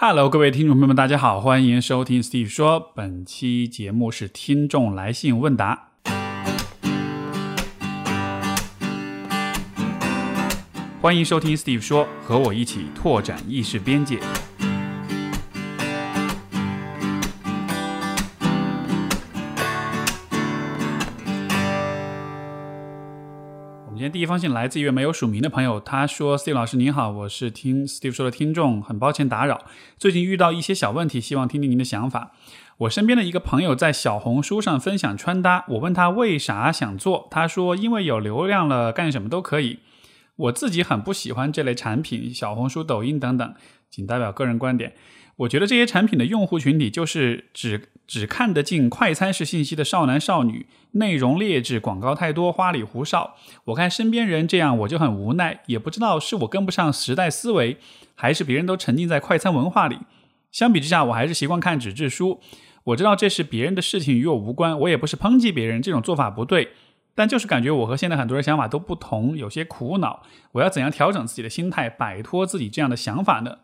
Hello，各位听众朋友们，大家好，欢迎收听 Steve 说。本期节目是听众来信问答。欢迎收听 Steve 说，和我一起拓展意识边界。第一封信来自一位没有署名的朋友，他说：“Steve 老师您好，我是听 Steve 说的听众，很抱歉打扰，最近遇到一些小问题，希望听听您的想法。我身边的一个朋友在小红书上分享穿搭，我问他为啥想做，他说因为有流量了，干什么都可以。我自己很不喜欢这类产品，小红书、抖音等等，仅代表个人观点。我觉得这些产品的用户群体就是只只看得进快餐式信息的少男少女，内容劣质，广告太多，花里胡哨。我看身边人这样，我就很无奈，也不知道是我跟不上时代思维，还是别人都沉浸在快餐文化里。相比之下，我还是习惯看纸质书。我知道这是别人的事情，与我无关，我也不是抨击别人，这种做法不对。但就是感觉我和现在很多人想法都不同，有些苦恼。我要怎样调整自己的心态，摆脱自己这样的想法呢？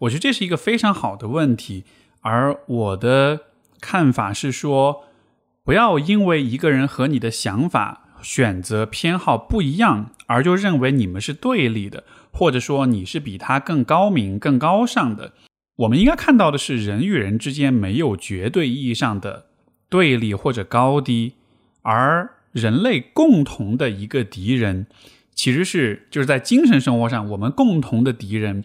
我觉得这是一个非常好的问题，而我的看法是说，不要因为一个人和你的想法、选择、偏好不一样，而就认为你们是对立的，或者说你是比他更高明、更高尚的。我们应该看到的是，人与人之间没有绝对意义上的对立或者高低。而人类共同的一个敌人，其实是就是在精神生活上，我们共同的敌人，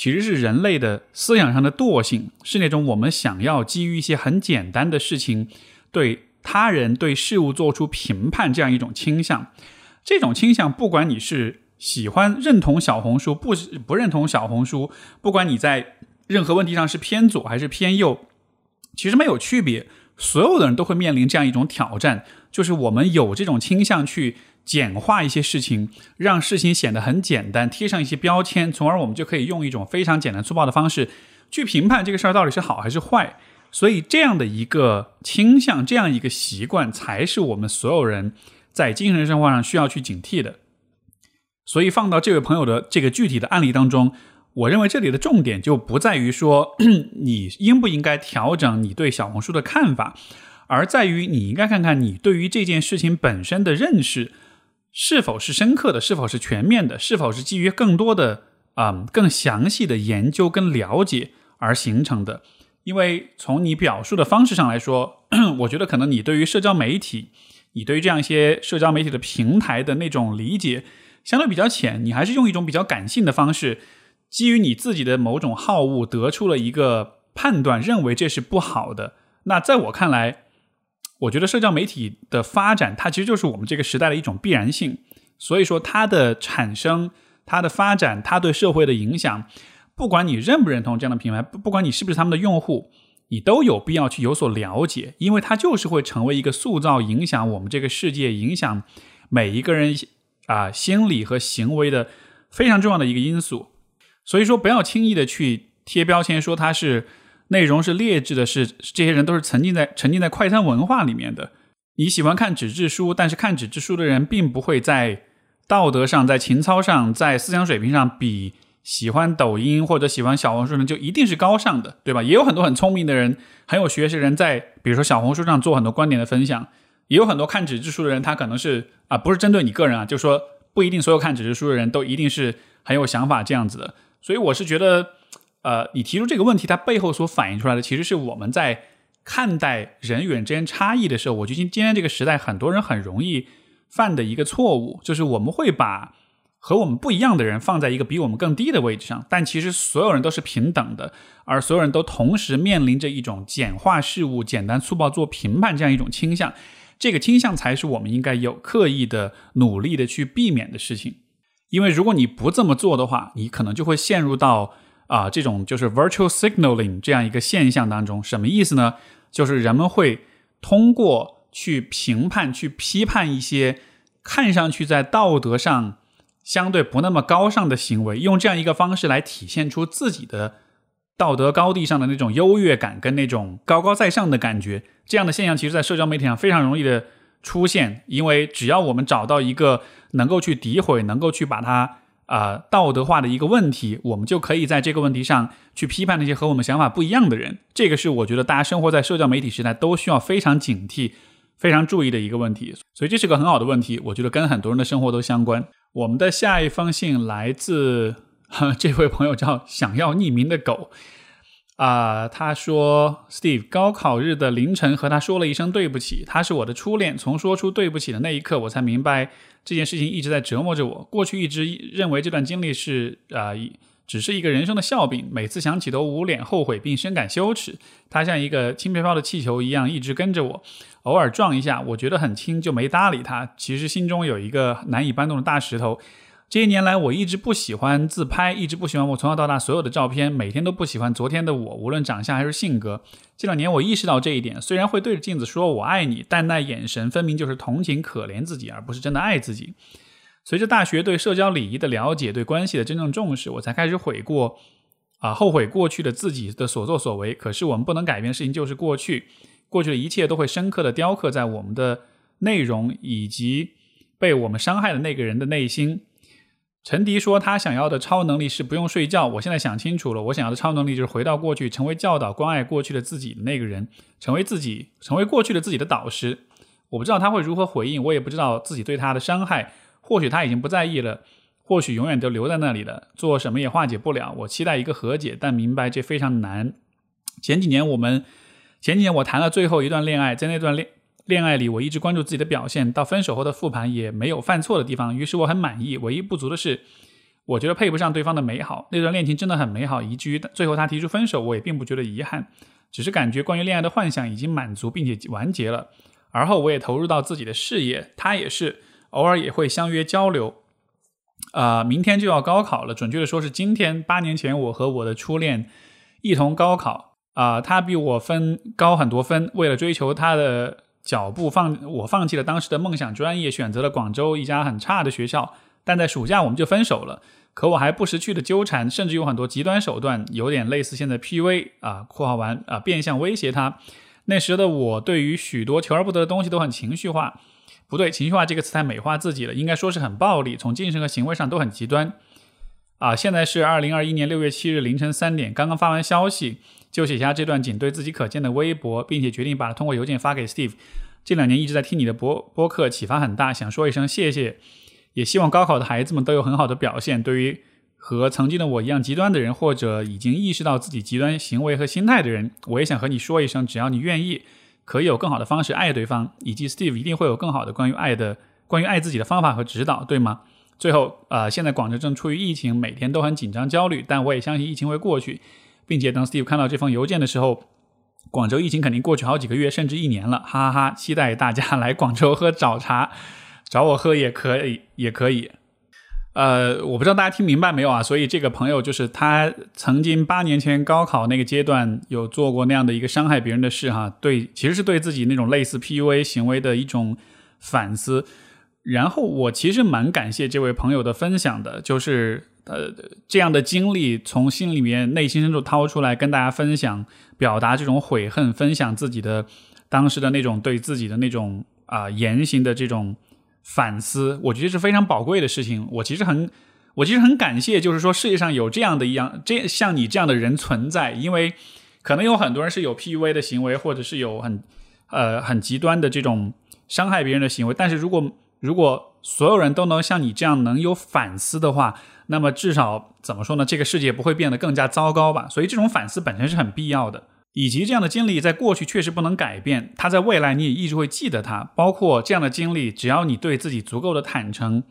其实是人类的思想上的惰性，是那种我们想要基于一些很简单的事情，对他人对事物做出评判这样一种倾向。这种倾向，不管你是喜欢认同小红书，不不认同小红书，不管你在任何问题上是偏左还是偏右，其实没有区别。所有的人都会面临这样一种挑战，就是我们有这种倾向去简化一些事情，让事情显得很简单，贴上一些标签，从而我们就可以用一种非常简单粗暴的方式去评判这个事儿到底是好还是坏。所以，这样的一个倾向，这样一个习惯，才是我们所有人在精神生活上需要去警惕的。所以，放到这位朋友的这个具体的案例当中。我认为这里的重点就不在于说 你应不应该调整你对小红书的看法，而在于你应该看看你对于这件事情本身的认识是否是深刻的，是否是全面的，是否是基于更多的啊更详细的研究跟了解而形成的。因为从你表述的方式上来说，我觉得可能你对于社交媒体，你对于这样一些社交媒体的平台的那种理解相对比较浅，你还是用一种比较感性的方式。基于你自己的某种好恶，得出了一个判断，认为这是不好的。那在我看来，我觉得社交媒体的发展，它其实就是我们这个时代的一种必然性。所以说，它的产生、它的发展、它对社会的影响，不管你认不认同这样的品牌，不不管你是不是他们的用户，你都有必要去有所了解，因为它就是会成为一个塑造、影响我们这个世界、影响每一个人啊心理和行为的非常重要的一个因素。所以说，不要轻易的去贴标签，说它是内容是劣质的，是这些人都是沉浸在沉浸在快餐文化里面的。你喜欢看纸质书，但是看纸质书的人并不会在道德上、在情操上、在思想水平上比喜欢抖音或者喜欢小红书的人就一定是高尚的，对吧？也有很多很聪明的人、很有学识的人在，比如说小红书上做很多观点的分享，也有很多看纸质书的人，他可能是啊，不是针对你个人啊，就是说不一定所有看纸质书的人都一定是很有想法这样子的。所以我是觉得，呃，你提出这个问题，它背后所反映出来的，其实是我们在看待人与人之间差异的时候，我觉得今天这个时代，很多人很容易犯的一个错误，就是我们会把和我们不一样的人放在一个比我们更低的位置上，但其实所有人都是平等的，而所有人都同时面临着一种简化事物、简单粗暴做评判这样一种倾向，这个倾向才是我们应该有刻意的努力的去避免的事情。因为如果你不这么做的话，你可能就会陷入到啊这种就是 virtual signaling 这样一个现象当中。什么意思呢？就是人们会通过去评判、去批判一些看上去在道德上相对不那么高尚的行为，用这样一个方式来体现出自己的道德高地上的那种优越感跟那种高高在上的感觉。这样的现象，其实，在社交媒体上非常容易的。出现，因为只要我们找到一个能够去诋毁、能够去把它啊道德化的一个问题，我们就可以在这个问题上去批判那些和我们想法不一样的人。这个是我觉得大家生活在社交媒体时代都需要非常警惕、非常注意的一个问题。所以这是个很好的问题，我觉得跟很多人的生活都相关。我们的下一封信来自 这位朋友，叫想要匿名的狗。啊，他说，Steve，高考日的凌晨和他说了一声对不起。他是我的初恋，从说出对不起的那一刻，我才明白这件事情一直在折磨着我。过去一直认为这段经历是啊，只是一个人生的笑柄，每次想起都捂脸后悔，并深感羞耻。它像一个轻飘飘的气球一样一直跟着我，偶尔撞一下，我觉得很轻，就没搭理它。其实心中有一个难以搬动的大石头。这些年来，我一直不喜欢自拍，一直不喜欢我从小到大所有的照片，每天都不喜欢昨天的我，无论长相还是性格。这两年我意识到这一点，虽然会对着镜子说我爱你，但那眼神分明就是同情、可怜自己，而不是真的爱自己。随着大学对社交礼仪的了解，对关系的真正重视，我才开始悔过，啊，后悔过去的自己的所作所为。可是我们不能改变事情就是过去，过去的一切都会深刻的雕刻在我们的内容以及被我们伤害的那个人的内心。陈迪说：“他想要的超能力是不用睡觉。我现在想清楚了，我想要的超能力就是回到过去，成为教导、关爱过去的自己的那个人，成为自己，成为过去的自己的导师。我不知道他会如何回应，我也不知道自己对他的伤害。或许他已经不在意了，或许永远都留在那里了，做什么也化解不了。我期待一个和解，但明白这非常难。前几年我们，前几年我谈了最后一段恋爱，在那段恋。”恋爱里，我一直关注自己的表现，到分手后的复盘也没有犯错的地方，于是我很满意。唯一不足的是，我觉得配不上对方的美好。那段恋情真的很美好，以至于最后他提出分手，我也并不觉得遗憾，只是感觉关于恋爱的幻想已经满足并且完结了。而后我也投入到自己的事业，他也是偶尔也会相约交流。啊，明天就要高考了，准确的说是今天。八年前，我和我的初恋一同高考，啊，他比我分高很多分，为了追求他的。脚步放，我放弃了当时的梦想专业，选择了广州一家很差的学校。但在暑假我们就分手了。可我还不识趣的纠缠，甚至有很多极端手段，有点类似现在 PUA 啊（括号完啊），变相威胁他。那时的我对于许多求而不得的东西都很情绪化，不对，情绪化这个词太美化自己了，应该说是很暴力，从精神和行为上都很极端。啊，现在是二零二一年六月七日凌晨三点，刚刚发完消息。就写下这段仅对自己可见的微博，并且决定把它通过邮件发给 Steve。这两年一直在听你的播播客，启发很大，想说一声谢谢。也希望高考的孩子们都有很好的表现。对于和曾经的我一样极端的人，或者已经意识到自己极端行为和心态的人，我也想和你说一声：只要你愿意，可以有更好的方式爱对方，以及 Steve 一定会有更好的关于爱的、关于爱自己的方法和指导，对吗？最后，呃，现在广州正处于疫情，每天都很紧张焦虑，但我也相信疫情会过去。并且当 Steve 看到这封邮件的时候，广州疫情肯定过去好几个月，甚至一年了，哈哈哈！期待大家来广州喝早茶，找我喝也可以，也可以。呃，我不知道大家听明白没有啊？所以这个朋友就是他曾经八年前高考那个阶段有做过那样的一个伤害别人的事哈，对，其实是对自己那种类似 PUA 行为的一种反思。然后我其实蛮感谢这位朋友的分享的，就是。呃，这样的经历从心里面、内心深处掏出来跟大家分享，表达这种悔恨，分享自己的当时的那种对自己的那种啊言行的这种反思，我觉得是非常宝贵的事情。我其实很，我其实很感谢，就是说世界上有这样的一样，这像你这样的人存在，因为可能有很多人是有 PUA 的行为，或者是有很呃很极端的这种伤害别人的行为，但是如果如果所有人都能像你这样能有反思的话，那么至少怎么说呢？这个世界不会变得更加糟糕吧？所以这种反思本身是很必要的。以及这样的经历在过去确实不能改变，它在未来你也一直会记得它。包括这样的经历，只要你对自己足够的坦诚，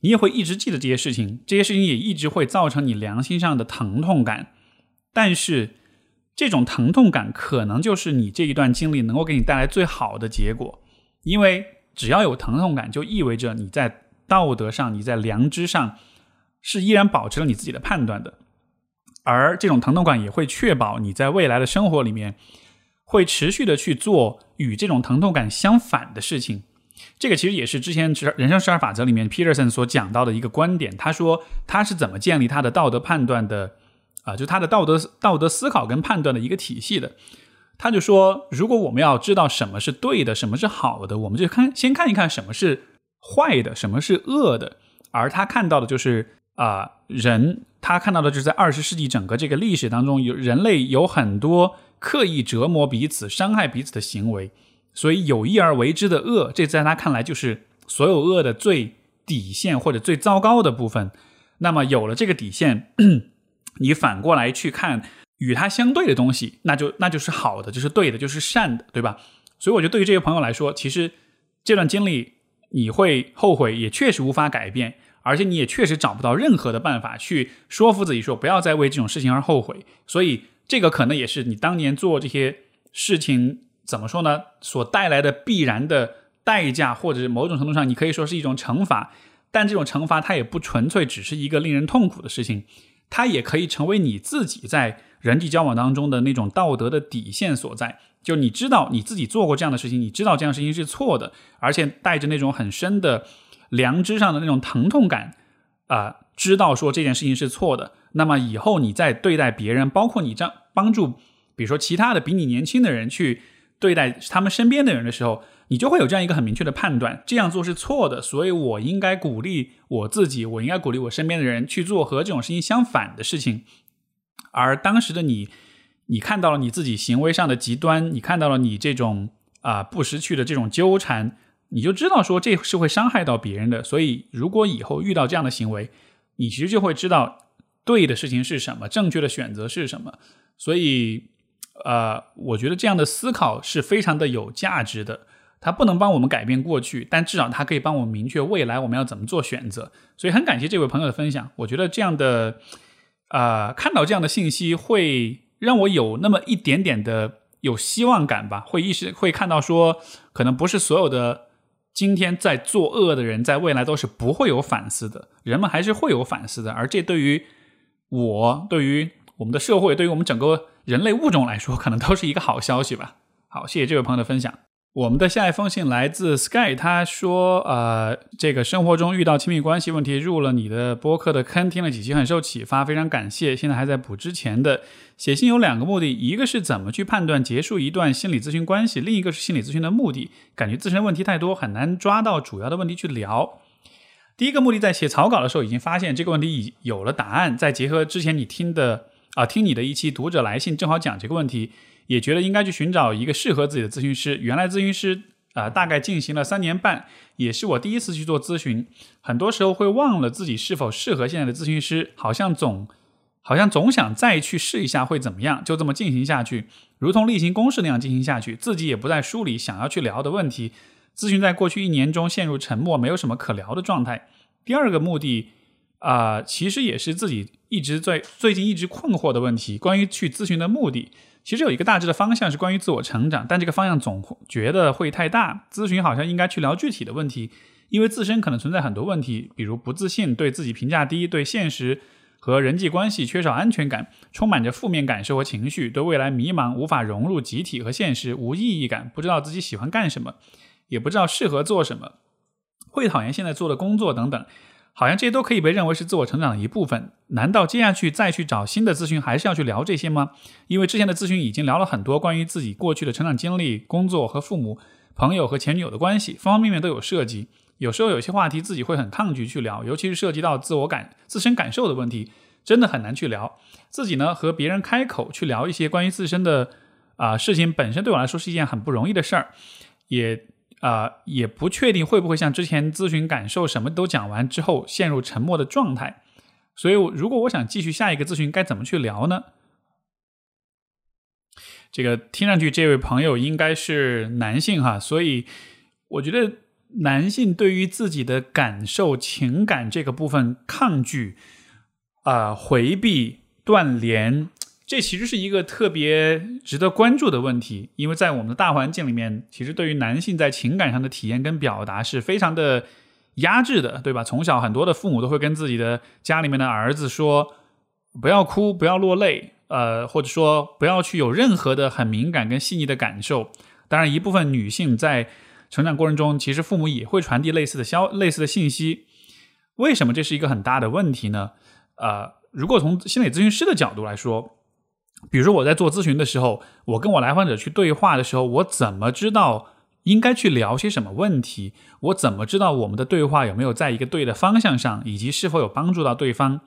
你也会一直记得这些事情。这些事情也一直会造成你良心上的疼痛感。但是这种疼痛感可能就是你这一段经历能够给你带来最好的结果，因为只要有疼痛感，就意味着你在道德上、你在良知上。是依然保持了你自己的判断的，而这种疼痛感也会确保你在未来的生活里面会持续的去做与这种疼痛感相反的事情。这个其实也是之前《人生十二法则》里面 Peterson 所讲到的一个观点。他说他是怎么建立他的道德判断的啊，就他的道德道德思考跟判断的一个体系的。他就说，如果我们要知道什么是对的，什么是好的，我们就看先看一看什么是坏的，什么是恶的，而他看到的就是。啊，人他看到的就是在二十世纪整个这个历史当中，有人类有很多刻意折磨彼此、伤害彼此的行为，所以有意而为之的恶，这在他看来就是所有恶的最底线或者最糟糕的部分。那么有了这个底线，你反过来去看与它相对的东西，那就那就是好的，就是对的，就是善的，对吧？所以我觉得对于这些朋友来说，其实这段经历你会后悔，也确实无法改变。而且你也确实找不到任何的办法去说服自己说不要再为这种事情而后悔，所以这个可能也是你当年做这些事情怎么说呢？所带来的必然的代价，或者某种程度上你可以说是一种惩罚。但这种惩罚它也不纯粹只是一个令人痛苦的事情，它也可以成为你自己在人际交往当中的那种道德的底线所在。就你知道你自己做过这样的事情，你知道这样事情是错的，而且带着那种很深的。良知上的那种疼痛感，啊，知道说这件事情是错的，那么以后你在对待别人，包括你这样帮助，比如说其他的比你年轻的人去对待他们身边的人的时候，你就会有这样一个很明确的判断，这样做是错的，所以我应该鼓励我自己，我应该鼓励我身边的人去做和这种事情相反的事情。而当时的你，你看到了你自己行为上的极端，你看到了你这种啊不识趣的这种纠缠。你就知道说这是会伤害到别人的，所以如果以后遇到这样的行为，你其实就会知道对的事情是什么，正确的选择是什么。所以，呃，我觉得这样的思考是非常的有价值的。它不能帮我们改变过去，但至少它可以帮我们明确未来我们要怎么做选择。所以很感谢这位朋友的分享。我觉得这样的，呃，看到这样的信息会让我有那么一点点的有希望感吧，会意识会看到说，可能不是所有的。今天在作恶的人，在未来都是不会有反思的。人们还是会有反思的，而这对于我、对于我们的社会、对于我们整个人类物种来说，可能都是一个好消息吧。好，谢谢这位朋友的分享。我们的下一封信来自 Sky，他说：“呃，这个生活中遇到亲密关系问题，入了你的播客的坑，听了几期很受启发，非常感谢。现在还在补之前的。写信有两个目的，一个是怎么去判断结束一段心理咨询关系，另一个是心理咨询的目的。感觉自身问题太多，很难抓到主要的问题去聊。第一个目的，在写草稿的时候已经发现这个问题已有了答案，再结合之前你听的啊，听你的一期读者来信，正好讲这个问题。”也觉得应该去寻找一个适合自己的咨询师。原来咨询师啊，大概进行了三年半，也是我第一次去做咨询。很多时候会忘了自己是否适合现在的咨询师，好像总好像总想再去试一下会怎么样，就这么进行下去，如同例行公事那样进行下去，自己也不再梳理想要去聊的问题。咨询在过去一年中陷入沉默，没有什么可聊的状态。第二个目的啊，其实也是自己一直在最近一直困惑的问题，关于去咨询的目的。其实有一个大致的方向是关于自我成长，但这个方向总觉得会太大。咨询好像应该去聊具体的问题，因为自身可能存在很多问题，比如不自信、对自己评价低、对现实和人际关系缺少安全感、充满着负面感受和情绪、对未来迷茫、无法融入集体和现实、无意义感、不知道自己喜欢干什么，也不知道适合做什么、会讨厌现在做的工作等等。好像这些都可以被认为是自我成长的一部分。难道接下去再去找新的咨询，还是要去聊这些吗？因为之前的咨询已经聊了很多关于自己过去的成长经历、工作和父母、朋友和前女友的关系，方方面面都有涉及。有时候有些话题自己会很抗拒去聊，尤其是涉及到自我感、自身感受的问题，真的很难去聊。自己呢和别人开口去聊一些关于自身的啊事情，本身对我来说是一件很不容易的事儿，也。啊，也不确定会不会像之前咨询感受什么都讲完之后陷入沉默的状态，所以如果我想继续下一个咨询，该怎么去聊呢？这个听上去这位朋友应该是男性哈，所以我觉得男性对于自己的感受、情感这个部分抗拒啊、回避、断联。这其实是一个特别值得关注的问题，因为在我们的大环境里面，其实对于男性在情感上的体验跟表达是非常的压制的，对吧？从小很多的父母都会跟自己的家里面的儿子说，不要哭，不要落泪，呃，或者说不要去有任何的很敏感跟细腻的感受。当然，一部分女性在成长过程中，其实父母也会传递类似的消类似的信息。为什么这是一个很大的问题呢？呃，如果从心理咨询师的角度来说。比如说我在做咨询的时候，我跟我来访者去对话的时候，我怎么知道应该去聊些什么问题？我怎么知道我们的对话有没有在一个对的方向上，以及是否有帮助到对方？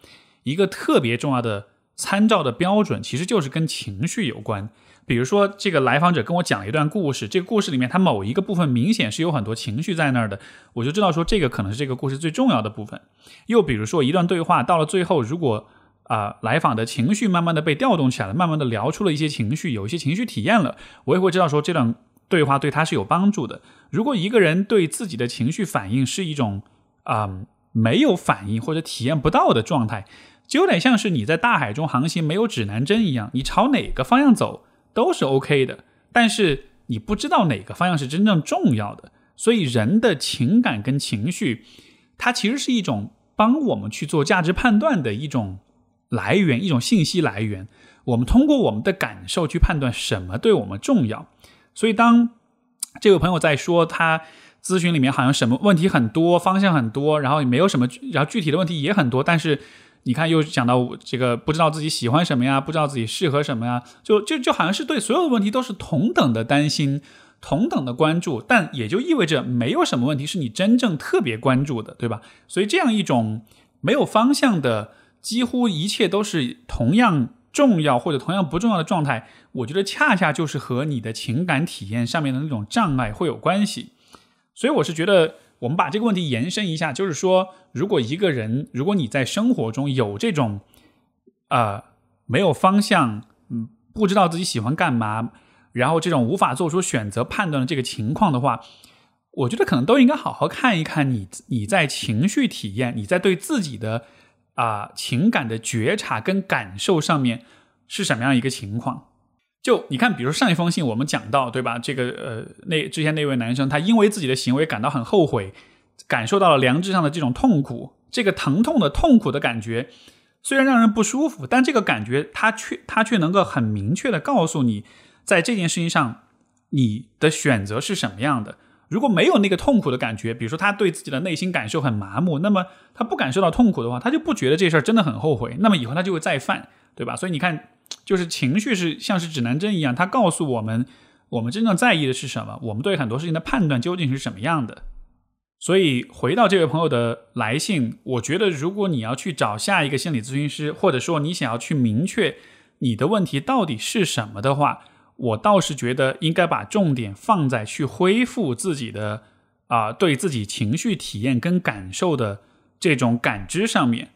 一个特别重要的参照的标准，其实就是跟情绪有关。比如说，这个来访者跟我讲了一段故事，这个故事里面他某一个部分明显是有很多情绪在那儿的，我就知道说这个可能是这个故事最重要的部分。又比如说，一段对话到了最后，如果啊来访的情绪慢慢的被调动起来了，慢慢的聊出了一些情绪，有一些情绪体验了，我也会知道说这段。对话对他是有帮助的。如果一个人对自己的情绪反应是一种啊没有反应或者体验不到的状态，就有点像是你在大海中航行没有指南针一样，你朝哪个方向走都是 OK 的，但是你不知道哪个方向是真正重要的。所以人的情感跟情绪，它其实是一种帮我们去做价值判断的一种来源，一种信息来源。我们通过我们的感受去判断什么对我们重要。所以，当这位朋友在说他咨询里面好像什么问题很多，方向很多，然后也没有什么，然后具体的问题也很多，但是你看又讲到这个不知道自己喜欢什么呀，不知道自己适合什么呀，就就就好像是对所有的问题都是同等的担心，同等的关注，但也就意味着没有什么问题是你真正特别关注的，对吧？所以这样一种没有方向的，几乎一切都是同样。重要或者同样不重要的状态，我觉得恰恰就是和你的情感体验上面的那种障碍会有关系。所以我是觉得，我们把这个问题延伸一下，就是说，如果一个人，如果你在生活中有这种，呃，没有方向，嗯，不知道自己喜欢干嘛，然后这种无法做出选择判断的这个情况的话，我觉得可能都应该好好看一看你你在情绪体验，你在对自己的。啊，情感的觉察跟感受上面是什么样一个情况？就你看，比如上一封信我们讲到，对吧？这个呃，那之前那位男生，他因为自己的行为感到很后悔，感受到了良知上的这种痛苦，这个疼痛的痛苦的感觉，虽然让人不舒服，但这个感觉他却他却能够很明确的告诉你，在这件事情上，你的选择是什么样的。如果没有那个痛苦的感觉，比如说他对自己的内心感受很麻木，那么他不感受到痛苦的话，他就不觉得这事儿真的很后悔，那么以后他就会再犯，对吧？所以你看，就是情绪是像是指南针一样，它告诉我们我们真正在意的是什么，我们对很多事情的判断究竟是什么样的。所以回到这位朋友的来信，我觉得如果你要去找下一个心理咨询师，或者说你想要去明确你的问题到底是什么的话。我倒是觉得应该把重点放在去恢复自己的啊，对自己情绪体验跟感受的这种感知上面。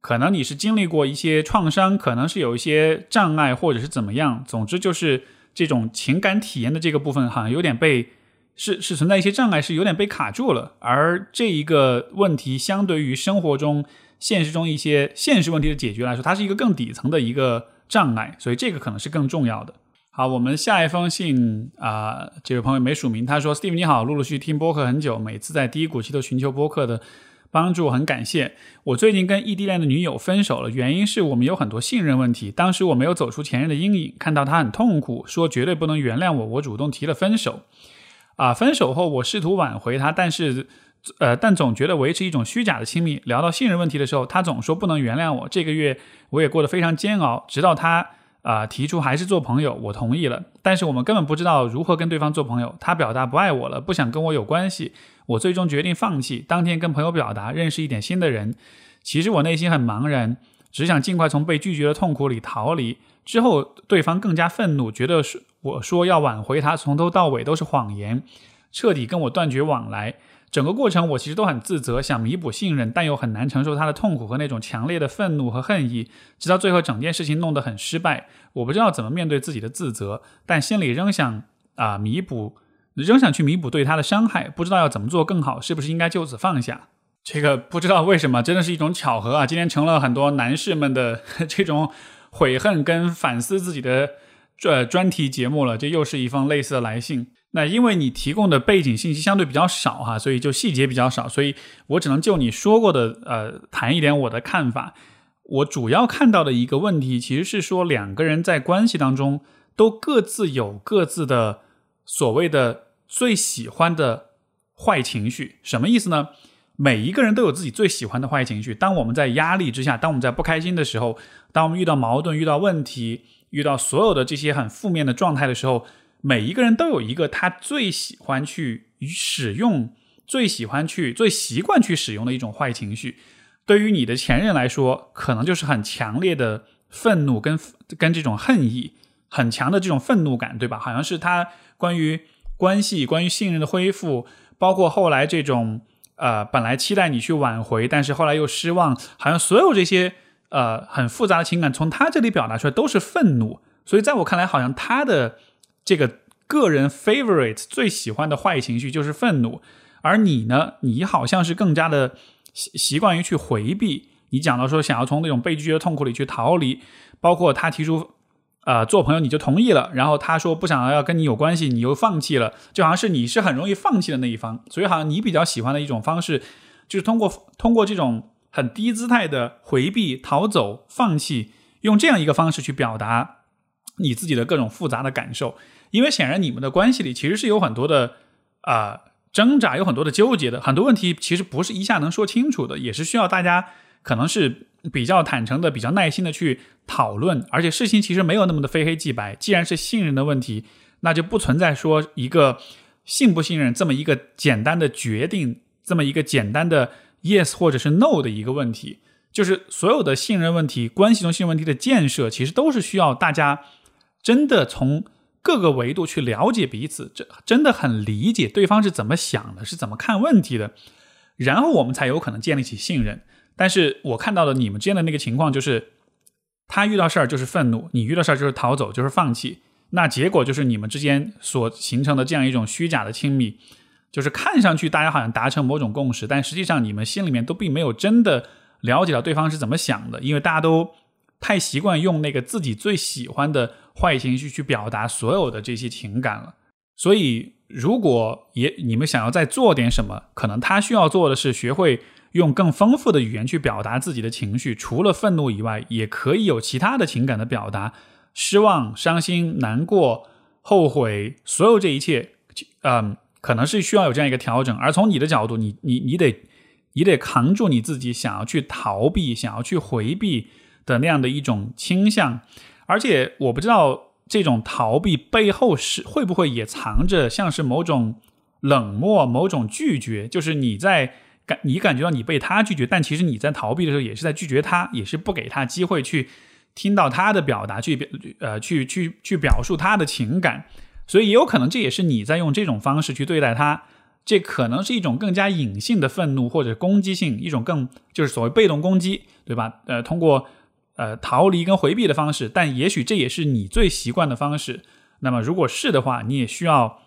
可能你是经历过一些创伤，可能是有一些障碍，或者是怎么样。总之就是这种情感体验的这个部分，好像有点被是是存在一些障碍，是有点被卡住了。而这一个问题，相对于生活中现实中一些现实问题的解决来说，它是一个更底层的一个障碍，所以这个可能是更重要的。啊，我们下一封信啊，这位朋友没署名，他说：“Steve 你好，陆陆续续听播客很久，每次在低谷期都寻求播客的帮助，很感谢。我最近跟异地恋的女友分手了，原因是我们有很多信任问题。当时我没有走出前任的阴影，看到他很痛苦，说绝对不能原谅我，我主动提了分手。啊，分手后我试图挽回他，但是呃，但总觉得维持一种虚假的亲密。聊到信任问题的时候，他总说不能原谅我。这个月我也过得非常煎熬，直到他。”啊，提出还是做朋友，我同意了。但是我们根本不知道如何跟对方做朋友。他表达不爱我了，不想跟我有关系。我最终决定放弃。当天跟朋友表达，认识一点新的人。其实我内心很茫然，只想尽快从被拒绝的痛苦里逃离。之后对方更加愤怒，觉得是我说要挽回他，从头到尾都是谎言，彻底跟我断绝往来。整个过程我其实都很自责，想弥补信任，但又很难承受他的痛苦和那种强烈的愤怒和恨意，直到最后整件事情弄得很失败。我不知道怎么面对自己的自责，但心里仍想啊弥补，仍想去弥补对他的伤害。不知道要怎么做更好，是不是应该就此放下？这个不知道为什么，真的是一种巧合啊！今天成了很多男士们的 这种悔恨跟反思自己的专专题节目了。这又是一封类似的来信。那因为你提供的背景信息相对比较少哈，所以就细节比较少，所以我只能就你说过的呃谈一点我的看法。我主要看到的一个问题其实是说两个人在关系当中都各自有各自的所谓的最喜欢的坏情绪，什么意思呢？每一个人都有自己最喜欢的坏情绪。当我们在压力之下，当我们在不开心的时候，当我们遇到矛盾、遇到问题、遇到所有的这些很负面的状态的时候。每一个人都有一个他最喜欢去使用、最喜欢去、最习惯去使用的一种坏情绪。对于你的前任来说，可能就是很强烈的愤怒跟跟这种恨意，很强的这种愤怒感，对吧？好像是他关于关系、关于信任的恢复，包括后来这种呃，本来期待你去挽回，但是后来又失望，好像所有这些呃很复杂的情感，从他这里表达出来都是愤怒。所以在我看来，好像他的这个个人 favorite 最喜欢的坏情绪就是愤怒，而你呢，你好像是更加的习习惯于去回避。你讲到说想要从那种被拒绝的痛苦里去逃离，包括他提出呃做朋友你就同意了，然后他说不想要跟你有关系，你又放弃了，就好像是你是很容易放弃的那一方。所以好像你比较喜欢的一种方式，就是通过通过这种很低姿态的回避、逃走、放弃，用这样一个方式去表达。你自己的各种复杂的感受，因为显然你们的关系里其实是有很多的啊挣扎，有很多的纠结的，很多问题其实不是一下能说清楚的，也是需要大家可能是比较坦诚的、比较耐心的去讨论。而且事情其实没有那么的非黑即白，既然是信任的问题，那就不存在说一个信不信任这么一个简单的决定，这么一个简单的 yes 或者是 no 的一个问题。就是所有的信任问题、关系中信任问题的建设，其实都是需要大家。真的从各个维度去了解彼此，这真的很理解对方是怎么想的，是怎么看问题的，然后我们才有可能建立起信任。但是我看到的你们之间的那个情况就是，他遇到事儿就是愤怒，你遇到事儿就是逃走，就是放弃。那结果就是你们之间所形成的这样一种虚假的亲密，就是看上去大家好像达成某种共识，但实际上你们心里面都并没有真的了解到对方是怎么想的，因为大家都太习惯用那个自己最喜欢的。坏情绪去表达所有的这些情感了，所以如果也你们想要再做点什么，可能他需要做的是学会用更丰富的语言去表达自己的情绪，除了愤怒以外，也可以有其他的情感的表达，失望、伤心、难过、后悔，所有这一切，嗯，可能是需要有这样一个调整。而从你的角度，你你你得你得扛住你自己想要去逃避、想要去回避的那样的一种倾向。而且我不知道这种逃避背后是会不会也藏着像是某种冷漠、某种拒绝，就是你在感你感觉到你被他拒绝，但其实你在逃避的时候也是在拒绝他，也是不给他机会去听到他的表达，去表呃去去去表述他的情感，所以也有可能这也是你在用这种方式去对待他，这可能是一种更加隐性的愤怒或者攻击性，一种更就是所谓被动攻击，对吧？呃，通过。呃，逃离跟回避的方式，但也许这也是你最习惯的方式。那么，如果是的话，你也需要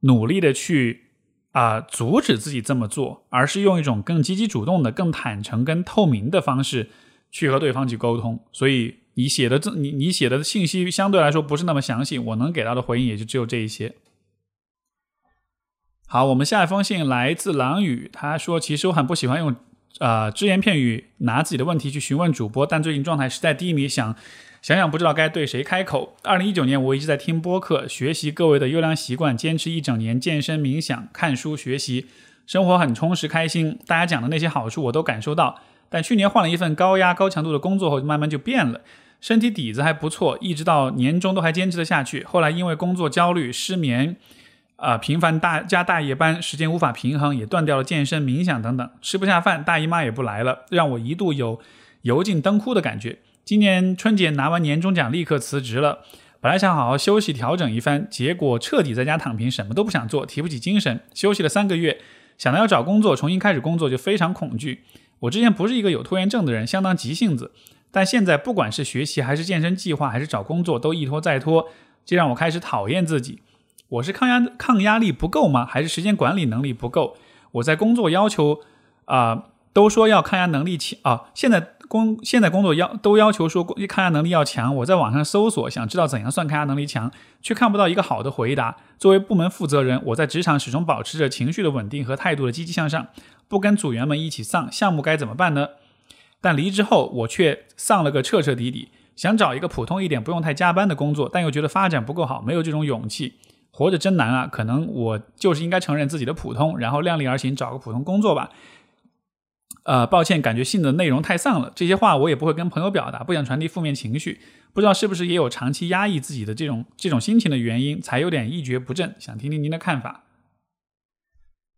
努力的去啊阻止自己这么做，而是用一种更积极主动的、更坦诚、跟透明的方式去和对方去沟通。所以，你写的字，你你写的信息相对来说不是那么详细，我能给到的回应也就只有这一些。好，我们下一封信来自狼语，他说：“其实我很不喜欢用。”呃，只言片语拿自己的问题去询问主播，但最近状态实在低迷，想想想不知道该对谁开口。二零一九年我一直在听播客，学习各位的优良习惯，坚持一整年健身、冥想、看书、学习，生活很充实开心。大家讲的那些好处我都感受到，但去年换了一份高压高强度的工作后，慢慢就变了。身体底子还不错，一直到年终都还坚持得下去。后来因为工作焦虑、失眠。啊，频繁大加大夜班，时间无法平衡，也断掉了健身、冥想等等，吃不下饭，大姨妈也不来了，让我一度有油尽灯枯的感觉。今年春节拿完年终奖，立刻辞职了。本来想好好休息调整一番，结果彻底在家躺平，什么都不想做，提不起精神。休息了三个月，想到要找工作，重新开始工作就非常恐惧。我之前不是一个有拖延症的人，相当急性子，但现在不管是学习还是健身计划，还是找工作，都一拖再拖，这让我开始讨厌自己。我是抗压抗压力不够吗？还是时间管理能力不够？我在工作要求啊，都说要抗压能力强啊。现在工现在工作要都要求说抗压能力要强。我在网上搜索，想知道怎样算抗压能力强，却看不到一个好的回答。作为部门负责人，我在职场始终保持着情绪的稳定和态度的积极向上，不跟组员们一起丧。项目该怎么办呢？但离职后，我却丧了个彻彻底底。想找一个普通一点、不用太加班的工作，但又觉得发展不够好，没有这种勇气。活着真难啊！可能我就是应该承认自己的普通，然后量力而行，找个普通工作吧。呃，抱歉，感觉信的内容太丧了。这些话我也不会跟朋友表达，不想传递负面情绪。不知道是不是也有长期压抑自己的这种这种心情的原因，才有点一蹶不振。想听听您的看法。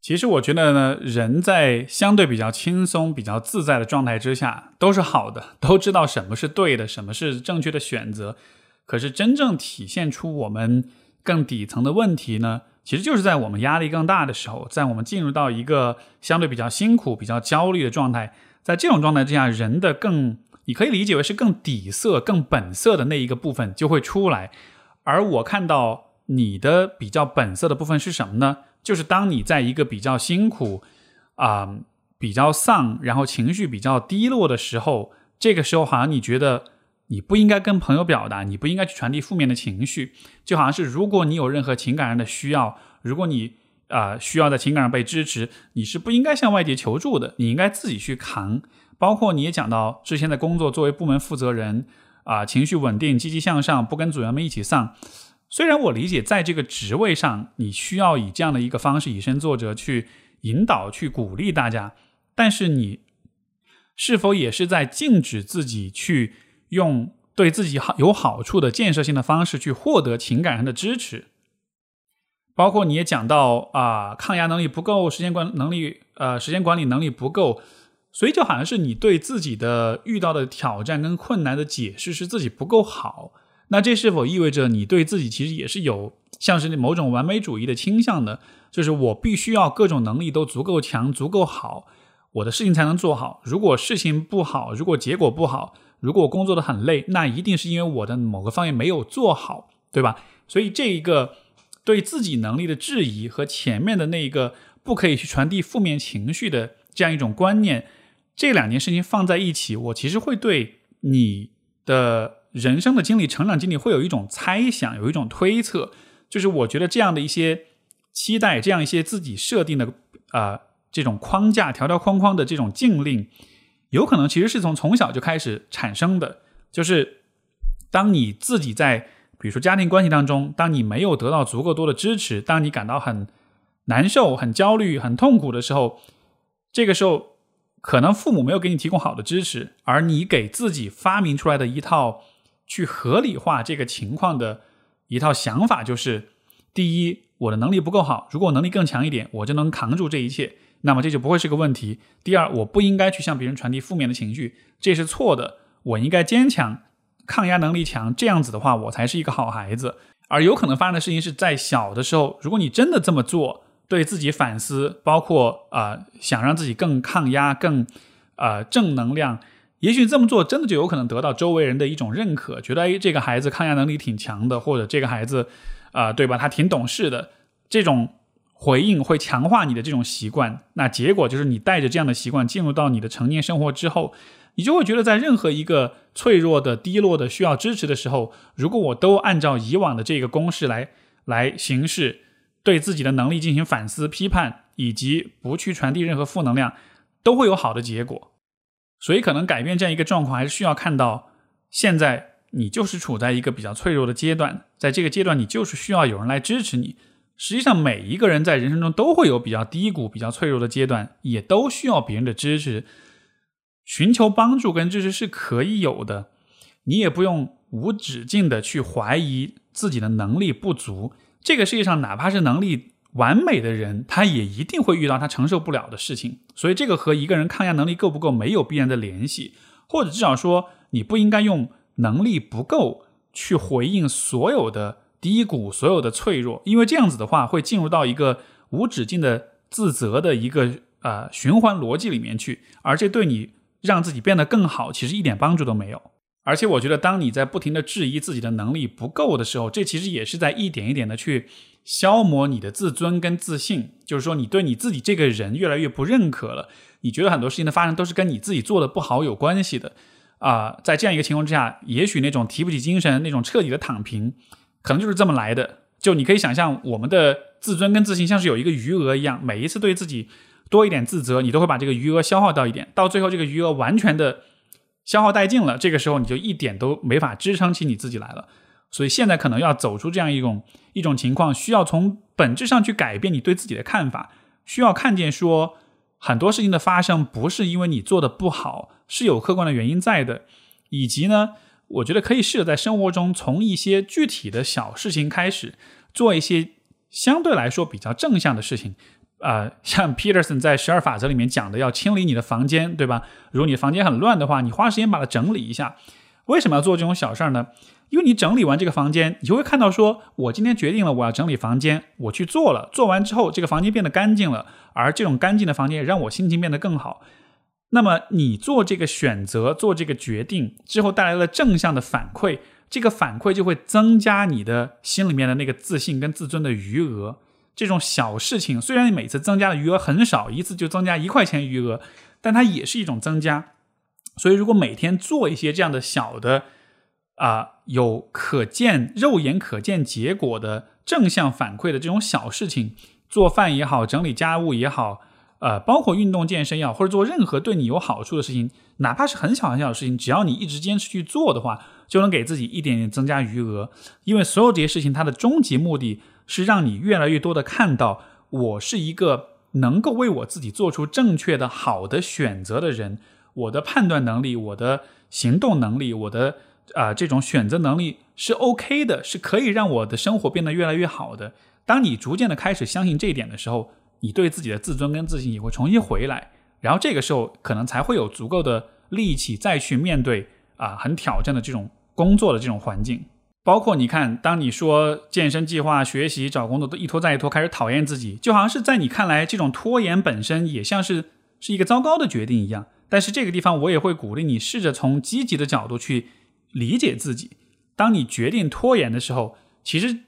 其实我觉得呢，人在相对比较轻松、比较自在的状态之下都是好的，都知道什么是对的，什么是正确的选择。可是真正体现出我们更底层的问题呢？其实就是在我们压力更大的时候，在我们进入到一个相对比较辛苦、比较焦虑的状态，在这种状态之下，人的更你可以理解为是更底色、更本色的那一个部分就会出来。而我看到你的比较本色的部分是什么呢？就是当你在一个比较辛苦、啊比较丧，然后情绪比较低落的时候，这个时候好像你觉得。你不应该跟朋友表达，你不应该去传递负面的情绪，就好像是如果你有任何情感上的需要，如果你啊需要在情感上被支持，你是不应该向外界求助的，你应该自己去扛。包括你也讲到之前的工作，作为部门负责人啊，情绪稳定、积极向上，不跟组员们一起丧。虽然我理解在这个职位上，你需要以这样的一个方式以身作则去引导、去鼓励大家，但是你是否也是在禁止自己去？用对自己好有好处的建设性的方式去获得情感上的支持，包括你也讲到啊，抗压能力不够，时间管能力呃，时间管理能力不够，所以就好像是你对自己的遇到的挑战跟困难的解释是自己不够好。那这是否意味着你对自己其实也是有像是某种完美主义的倾向呢？就是我必须要各种能力都足够强、足够好，我的事情才能做好。如果事情不好，如果结果不好。如果我工作的很累，那一定是因为我的某个方面没有做好，对吧？所以这一个对自己能力的质疑和前面的那一个不可以去传递负面情绪的这样一种观念，这两件事情放在一起，我其实会对你的人生的经历、成长经历会有一种猜想，有一种推测，就是我觉得这样的一些期待，这样一些自己设定的啊这种框架、条条框框的这种禁令。有可能其实是从从小就开始产生的，就是当你自己在比如说家庭关系当中，当你没有得到足够多的支持，当你感到很难受、很焦虑、很痛苦的时候，这个时候可能父母没有给你提供好的支持，而你给自己发明出来的一套去合理化这个情况的一套想法，就是第一，我的能力不够好，如果我能力更强一点，我就能扛住这一切。那么这就不会是个问题。第二，我不应该去向别人传递负面的情绪，这是错的。我应该坚强，抗压能力强，这样子的话，我才是一个好孩子。而有可能发生的事情是在小的时候，如果你真的这么做，对自己反思，包括啊想让自己更抗压、更啊正能量，也许这么做真的就有可能得到周围人的一种认可，觉得哎这个孩子抗压能力挺强的，或者这个孩子啊对吧，他挺懂事的，这种。回应会强化你的这种习惯，那结果就是你带着这样的习惯进入到你的成年生活之后，你就会觉得在任何一个脆弱的、低落的、需要支持的时候，如果我都按照以往的这个公式来来行事，对自己的能力进行反思、批判，以及不去传递任何负能量，都会有好的结果。所以，可能改变这样一个状况，还是需要看到现在你就是处在一个比较脆弱的阶段，在这个阶段，你就是需要有人来支持你。实际上，每一个人在人生中都会有比较低谷、比较脆弱的阶段，也都需要别人的支持。寻求帮助跟支持是可以有的，你也不用无止境的去怀疑自己的能力不足。这个世界上，哪怕是能力完美的人，他也一定会遇到他承受不了的事情。所以，这个和一个人抗压能力够不够没有必然的联系，或者至少说，你不应该用能力不够去回应所有的。低谷所有的脆弱，因为这样子的话会进入到一个无止境的自责的一个呃循环逻辑里面去，而这对你让自己变得更好，其实一点帮助都没有。而且我觉得，当你在不停的质疑自己的能力不够的时候，这其实也是在一点一点的去消磨你的自尊跟自信。就是说，你对你自己这个人越来越不认可了，你觉得很多事情的发生都是跟你自己做的不好有关系的啊。在这样一个情况之下，也许那种提不起精神、那种彻底的躺平。可能就是这么来的，就你可以想象，我们的自尊跟自信像是有一个余额一样，每一次对自己多一点自责，你都会把这个余额消耗掉一点，到最后这个余额完全的消耗殆尽了，这个时候你就一点都没法支撑起你自己来了。所以现在可能要走出这样一种一种情况，需要从本质上去改变你对自己的看法，需要看见说很多事情的发生不是因为你做的不好，是有客观的原因在的。以及呢，我觉得可以试着在生活中从一些具体的小事情开始，做一些相对来说比较正向的事情。呃，像 Peterson 在十二法则里面讲的，要清理你的房间，对吧？如果你房间很乱的话，你花时间把它整理一下。为什么要做这种小事儿呢？因为你整理完这个房间，你就会看到，说我今天决定了我要整理房间，我去做了，做完之后这个房间变得干净了，而这种干净的房间让我心情变得更好。那么你做这个选择、做这个决定之后带来了正向的反馈，这个反馈就会增加你的心里面的那个自信跟自尊的余额。这种小事情虽然你每次增加的余额很少，一次就增加一块钱余额，但它也是一种增加。所以如果每天做一些这样的小的。啊，有可见、肉眼可见结果的正向反馈的这种小事情，做饭也好，整理家务也好，呃，包括运动健身也好，或者做任何对你有好处的事情，哪怕是很小很小的事情，只要你一直坚持去做的话，就能给自己一点点增加余额。因为所有这些事情，它的终极目的是让你越来越多的看到，我是一个能够为我自己做出正确的、好的选择的人。我的判断能力，我的行动能力，我的。啊，这种选择能力是 OK 的，是可以让我的生活变得越来越好的。当你逐渐的开始相信这一点的时候，你对自己的自尊跟自信也会重新回来，然后这个时候可能才会有足够的力气再去面对啊很挑战的这种工作的这种环境。包括你看，当你说健身计划、学习、找工作都一拖再拖，开始讨厌自己，就好像是在你看来，这种拖延本身也像是是一个糟糕的决定一样。但是这个地方我也会鼓励你试着从积极的角度去。理解自己，当你决定拖延的时候，其实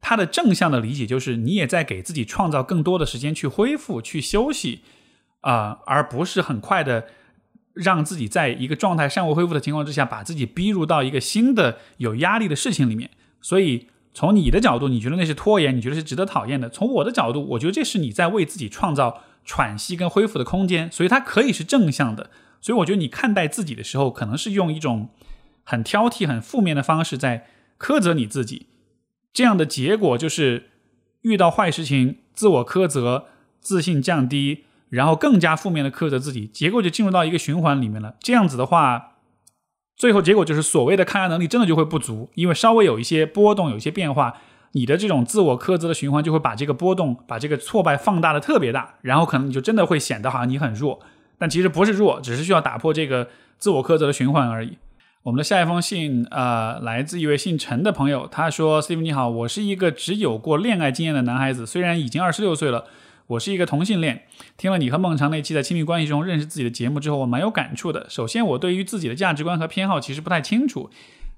它的正向的理解就是你也在给自己创造更多的时间去恢复、去休息，啊，而不是很快的让自己在一个状态尚未恢复的情况之下，把自己逼入到一个新的有压力的事情里面。所以从你的角度，你觉得那是拖延，你觉得是值得讨厌的；从我的角度，我觉得这是你在为自己创造喘息跟恢复的空间，所以它可以是正向的。所以我觉得你看待自己的时候，可能是用一种。很挑剔、很负面的方式在苛责你自己，这样的结果就是遇到坏事情自我苛责、自信降低，然后更加负面的苛责自己，结果就进入到一个循环里面了。这样子的话，最后结果就是所谓的抗压能力真的就会不足，因为稍微有一些波动、有一些变化，你的这种自我苛责的循环就会把这个波动、把这个挫败放大的特别大，然后可能你就真的会显得好像你很弱，但其实不是弱，只是需要打破这个自我苛责的循环而已。我们的下一封信，呃，来自一位姓陈的朋友。他说：“Steve 你好，我是一个只有过恋爱经验的男孩子，虽然已经二十六岁了，我是一个同性恋。听了你和孟尝那期在亲密关系中认识自己的节目之后，我蛮有感触的。首先，我对于自己的价值观和偏好其实不太清楚，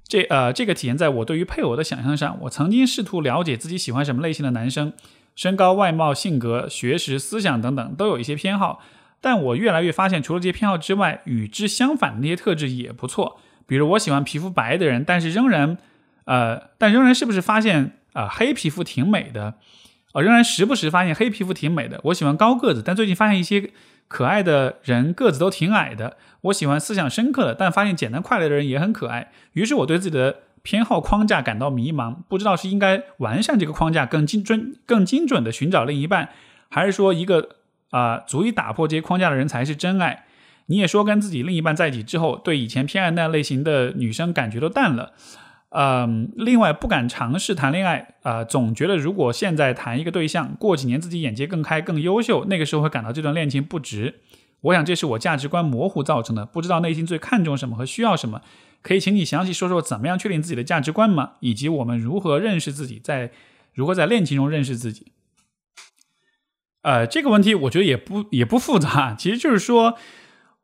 这呃，这个体现在我对于配偶的想象上。我曾经试图了解自己喜欢什么类型的男生，身高、外貌、性格、学识、思想等等都有一些偏好，但我越来越发现，除了这些偏好之外，与之相反的那些特质也不错。”比如我喜欢皮肤白的人，但是仍然，呃，但仍然是不是发现啊黑皮肤挺美的，啊仍然时不时发现黑皮肤挺美的。我喜欢高个子，但最近发现一些可爱的人个子都挺矮的。我喜欢思想深刻的，但发现简单快乐的人也很可爱。于是我对自己的偏好框架感到迷茫，不知道是应该完善这个框架，更精准、更精准的寻找另一半，还是说一个啊足以打破这些框架的人才是真爱。你也说跟自己另一半在一起之后，对以前偏爱那类型的女生感觉都淡了，嗯，另外不敢尝试谈恋爱，啊，总觉得如果现在谈一个对象，过几年自己眼界更开、更优秀，那个时候会感到这段恋情不值。我想这是我价值观模糊造成的，不知道内心最看重什么和需要什么。可以请你详细说说怎么样确定自己的价值观吗？以及我们如何认识自己，在如何在恋情中认识自己？呃，这个问题我觉得也不也不复杂，其实就是说。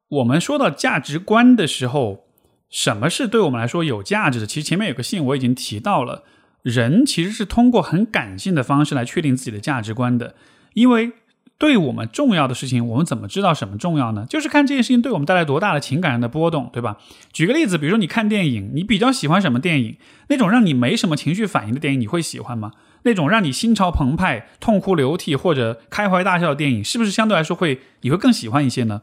我们说到价值观的时候，什么是对我们来说有价值的？其实前面有个信我已经提到了，人其实是通过很感性的方式来确定自己的价值观的。因为对我们重要的事情，我们怎么知道什么重要呢？就是看这件事情对我们带来多大的情感上的波动，对吧？举个例子，比如说你看电影，你比较喜欢什么电影？那种让你没什么情绪反应的电影，你会喜欢吗？那种让你心潮澎湃、痛哭流涕或者开怀大笑的电影，是不是相对来说会你会更喜欢一些呢？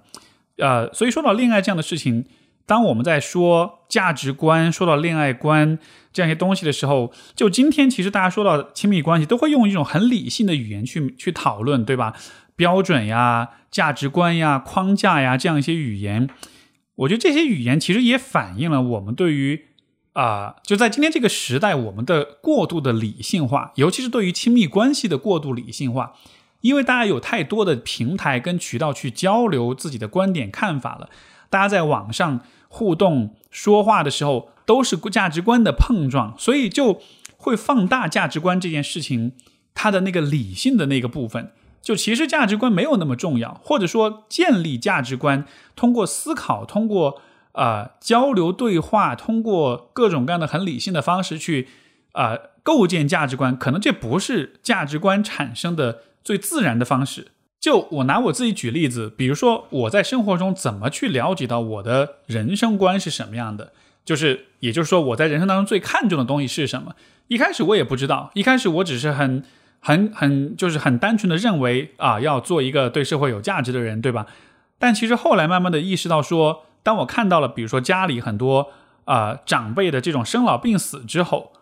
呃，所以说到恋爱这样的事情，当我们在说价值观、说到恋爱观这样一些东西的时候，就今天其实大家说到亲密关系，都会用一种很理性的语言去去讨论，对吧？标准呀、价值观呀、框架呀这样一些语言。我觉得这些语言其实也反映了我们对于啊，就在今天这个时代，我们的过度的理性化，尤其是对于亲密关系的过度理性化，因为大家有太多的平台跟渠道去交流自己的观点看法了，大家在网上互动说话的时候都是价值观的碰撞，所以就会放大价值观这件事情它的那个理性的那个部分。就其实价值观没有那么重要，或者说建立价值观，通过思考，通过呃交流对话，通过各种各样的很理性的方式去啊构建价值观，可能这不是价值观产生的最自然的方式。就我拿我自己举例子，比如说我在生活中怎么去了解到我的人生观是什么样的，就是也就是说我在人生当中最看重的东西是什么。一开始我也不知道，一开始我只是很。很很就是很单纯的认为啊，要做一个对社会有价值的人，对吧？但其实后来慢慢的意识到说，当我看到了比如说家里很多啊长辈的这种生老病死之后，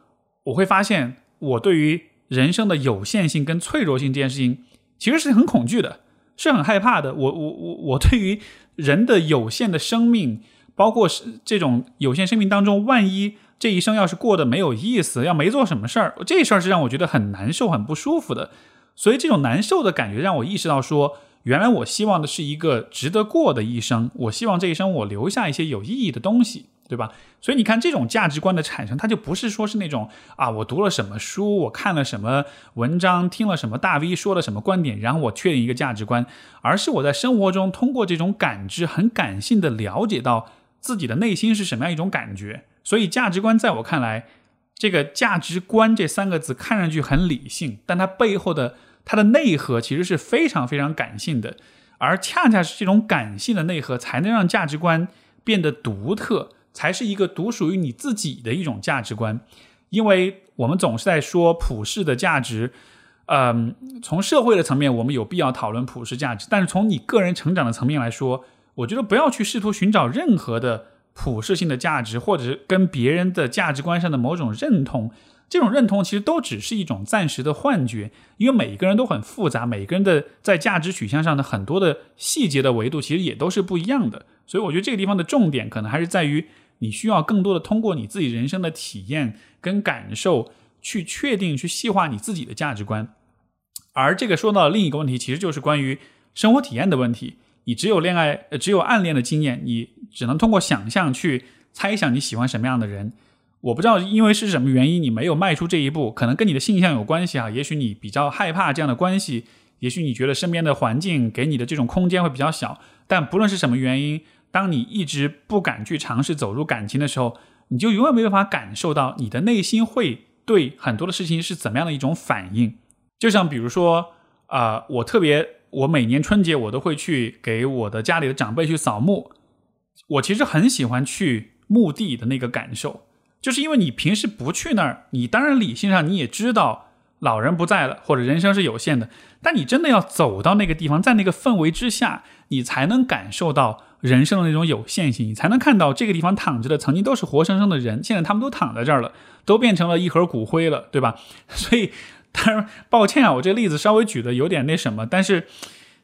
我会发现我对于人生的有限性跟脆弱性这件事情，其实是很恐惧的，是很害怕的。我我我我对于人的有限的生命，包括是这种有限生命当中，万一。这一生要是过得没有意思，要没做什么事儿，这事儿是让我觉得很难受、很不舒服的。所以这种难受的感觉让我意识到，说原来我希望的是一个值得过的一生。我希望这一生我留下一些有意义的东西，对吧？所以你看，这种价值观的产生，它就不是说是那种啊，我读了什么书，我看了什么文章，听了什么大 V 说了什么观点，然后我确定一个价值观，而是我在生活中通过这种感知，很感性的了解到自己的内心是什么样一种感觉。所以价值观在我看来，这个价值观这三个字看上去很理性，但它背后的它的内核其实是非常非常感性的，而恰恰是这种感性的内核，才能让价值观变得独特，才是一个独属于你自己的一种价值观。因为我们总是在说普世的价值，嗯，从社会的层面，我们有必要讨论普世价值，但是从你个人成长的层面来说，我觉得不要去试图寻找任何的。普世性的价值，或者是跟别人的价值观上的某种认同，这种认同其实都只是一种暂时的幻觉，因为每一个人都很复杂，每个人的在价值取向上的很多的细节的维度其实也都是不一样的。所以我觉得这个地方的重点可能还是在于，你需要更多的通过你自己人生的体验跟感受去确定、去细化你自己的价值观。而这个说到另一个问题，其实就是关于生活体验的问题。你只有恋爱，只有暗恋的经验，你只能通过想象去猜想你喜欢什么样的人。我不知道因为是什么原因，你没有迈出这一步，可能跟你的性向有关系啊。也许你比较害怕这样的关系，也许你觉得身边的环境给你的这种空间会比较小。但不论是什么原因，当你一直不敢去尝试走入感情的时候，你就永远没办法感受到你的内心会对很多的事情是怎么样的一种反应。就像比如说，啊，我特别。我每年春节我都会去给我的家里的长辈去扫墓，我其实很喜欢去墓地的那个感受，就是因为你平时不去那儿，你当然理性上你也知道老人不在了或者人生是有限的，但你真的要走到那个地方，在那个氛围之下，你才能感受到人生的那种有限性，你才能看到这个地方躺着的曾经都是活生生的人，现在他们都躺在这儿了，都变成了一盒骨灰了，对吧？所以。当然，抱歉啊，我这个例子稍微举的有点那什么，但是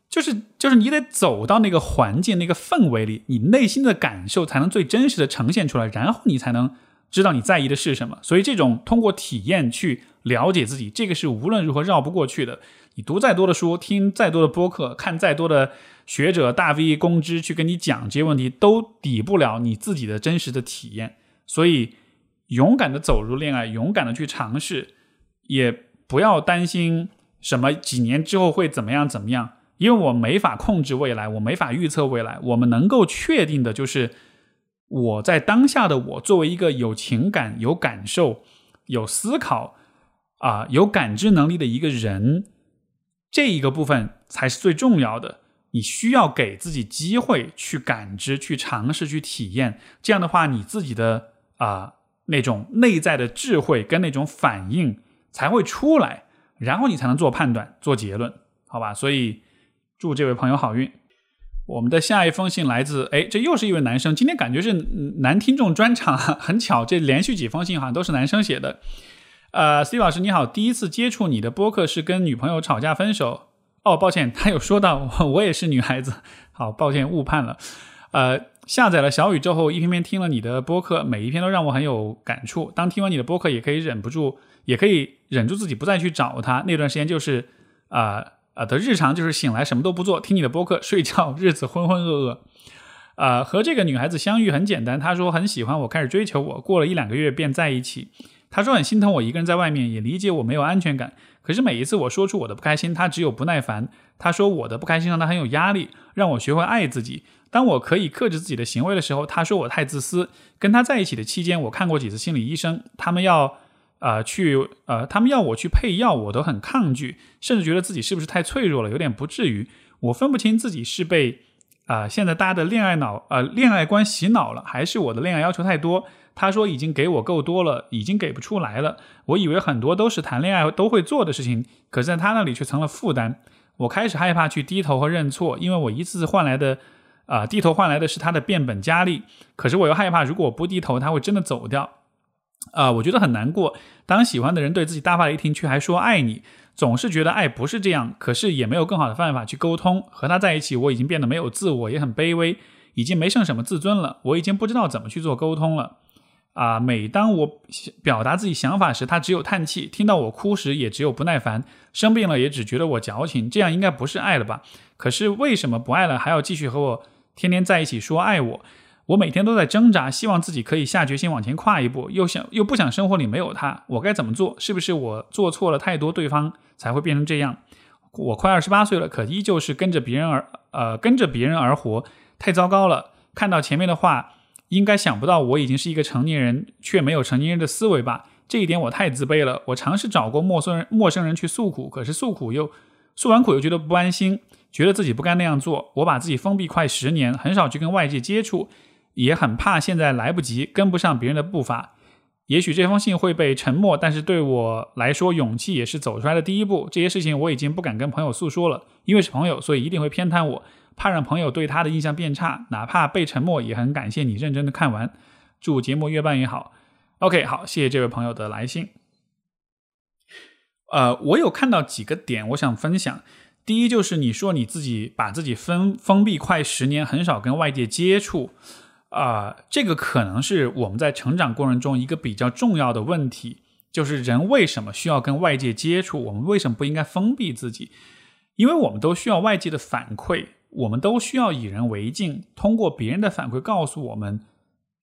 就是就是你得走到那个环境、那个氛围里，你内心的感受才能最真实的呈现出来，然后你才能知道你在意的是什么。所以，这种通过体验去了解自己，这个是无论如何绕不过去的。你读再多的书，听再多的播客，看再多的学者大 V 公知去跟你讲这些问题，都抵不了你自己的真实的体验。所以，勇敢的走入恋爱，勇敢的去尝试，也。不要担心什么几年之后会怎么样怎么样，因为我没法控制未来，我没法预测未来。我们能够确定的就是我在当下的我，作为一个有情感、有感受、有思考啊、有感知能力的一个人，这一个部分才是最重要的。你需要给自己机会去感知、去尝试、去体验。这样的话，你自己的啊那种内在的智慧跟那种反应。才会出来，然后你才能做判断、做结论，好吧？所以祝这位朋友好运。我们的下一封信来自，哎，这又是一位男生。今天感觉是男听众专场，很巧，这连续几封信好像都是男生写的。呃，C 老师你好，第一次接触你的播客是跟女朋友吵架分手，哦，抱歉，他有说到我也是女孩子，好，抱歉误判了。呃，下载了小宇宙后，一篇篇听了你的播客，每一篇都让我很有感触。当听完你的播客，也可以忍不住，也可以忍住自己不再去找他。那段时间就是啊啊的日常，就是醒来什么都不做，听你的播客，睡觉，日子浑浑噩噩。啊，和这个女孩子相遇很简单，她说很喜欢我，开始追求我，过了一两个月便在一起。她说很心疼我一个人在外面，也理解我没有安全感。可是每一次我说出我的不开心，她只有不耐烦。她说我的不开心让她很有压力，让我学会爱自己。当我可以克制自己的行为的时候，她说我太自私。跟她在一起的期间，我看过几次心理医生，他们要呃去呃，他们要我去配药，我都很抗拒，甚至觉得自己是不是太脆弱了，有点不至于。我分不清自己是被。啊，现在大家的恋爱脑，呃，恋爱观洗脑了，还是我的恋爱要求太多？他说已经给我够多了，已经给不出来了。我以为很多都是谈恋爱都会做的事情，可是在他那里却成了负担。我开始害怕去低头和认错，因为我一次次换来的，啊，低头换来的是他的变本加厉。可是我又害怕，如果我不低头，他会真的走掉。啊，我觉得很难过。当喜欢的人对自己大发雷霆，却还说爱你。总是觉得爱不是这样，可是也没有更好的办法去沟通。和他在一起，我已经变得没有自我，也很卑微，已经没剩什么自尊了。我已经不知道怎么去做沟通了。啊，每当我表达自己想法时，他只有叹气；听到我哭时，也只有不耐烦；生病了，也只觉得我矫情。这样应该不是爱了吧？可是为什么不爱了，还要继续和我天天在一起说爱我？我每天都在挣扎，希望自己可以下决心往前跨一步，又想又不想生活里没有他，我该怎么做？是不是我做错了太多，对方才会变成这样？我快二十八岁了，可依旧是跟着别人而呃跟着别人而活，太糟糕了。看到前面的话，应该想不到我已经是一个成年人，却没有成年人的思维吧？这一点我太自卑了。我尝试找过陌生人陌生人去诉苦，可是诉苦又诉完苦又觉得不安心，觉得自己不该那样做。我把自己封闭快十年，很少去跟外界接触。也很怕现在来不及跟不上别人的步伐，也许这封信会被沉默，但是对我来说，勇气也是走出来的第一步。这些事情我已经不敢跟朋友诉说了，因为是朋友，所以一定会偏袒我，怕让朋友对他的印象变差。哪怕被沉默，也很感谢你认真的看完。祝节目越办越好。OK，好，谢谢这位朋友的来信。呃，我有看到几个点，我想分享。第一就是你说你自己把自己封封闭快十年，很少跟外界接触。啊，这个可能是我们在成长过程中一个比较重要的问题，就是人为什么需要跟外界接触？我们为什么不应该封闭自己？因为我们都需要外界的反馈，我们都需要以人为镜，通过别人的反馈告诉我们，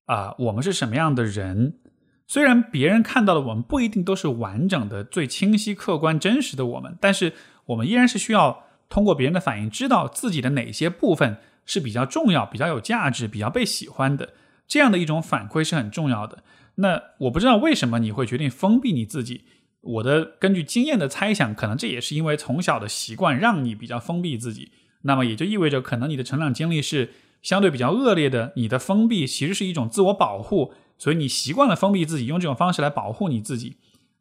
啊，我们是什么样的人。虽然别人看到的我们不一定都是完整的、最清晰、客观、真实的我们，但是我们依然是需要通过别人的反应，知道自己的哪些部分。是比较重要、比较有价值、比较被喜欢的这样的一种反馈是很重要的。那我不知道为什么你会决定封闭你自己。我的根据经验的猜想，可能这也是因为从小的习惯让你比较封闭自己。那么也就意味着，可能你的成长经历是相对比较恶劣的。你的封闭其实是一种自我保护，所以你习惯了封闭自己，用这种方式来保护你自己。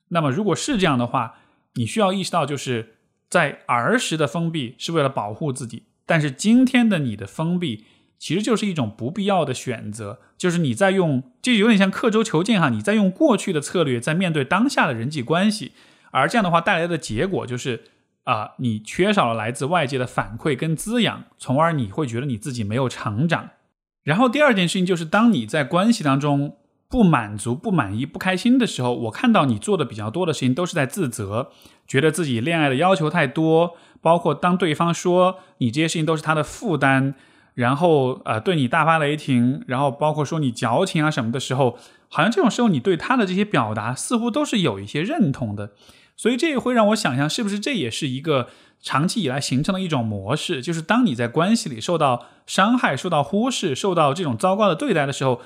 那么如果是这样的话，你需要意识到，就是在儿时的封闭是为了保护自己。但是今天的你的封闭，其实就是一种不必要的选择，就是你在用，就有点像刻舟求剑哈，你在用过去的策略在面对当下的人际关系，而这样的话带来的结果就是啊，你缺少了来自外界的反馈跟滋养，从而你会觉得你自己没有成长。然后第二件事情就是，当你在关系当中不满足、不满意、不开心的时候，我看到你做的比较多的事情都是在自责，觉得自己恋爱的要求太多。包括当对方说你这些事情都是他的负担，然后呃对你大发雷霆，然后包括说你矫情啊什么的时候，好像这种时候你对他的这些表达似乎都是有一些认同的，所以这也会让我想象，是不是这也是一个长期以来形成的一种模式，就是当你在关系里受到伤害、受到忽视、受到这种糟糕的对待的时候，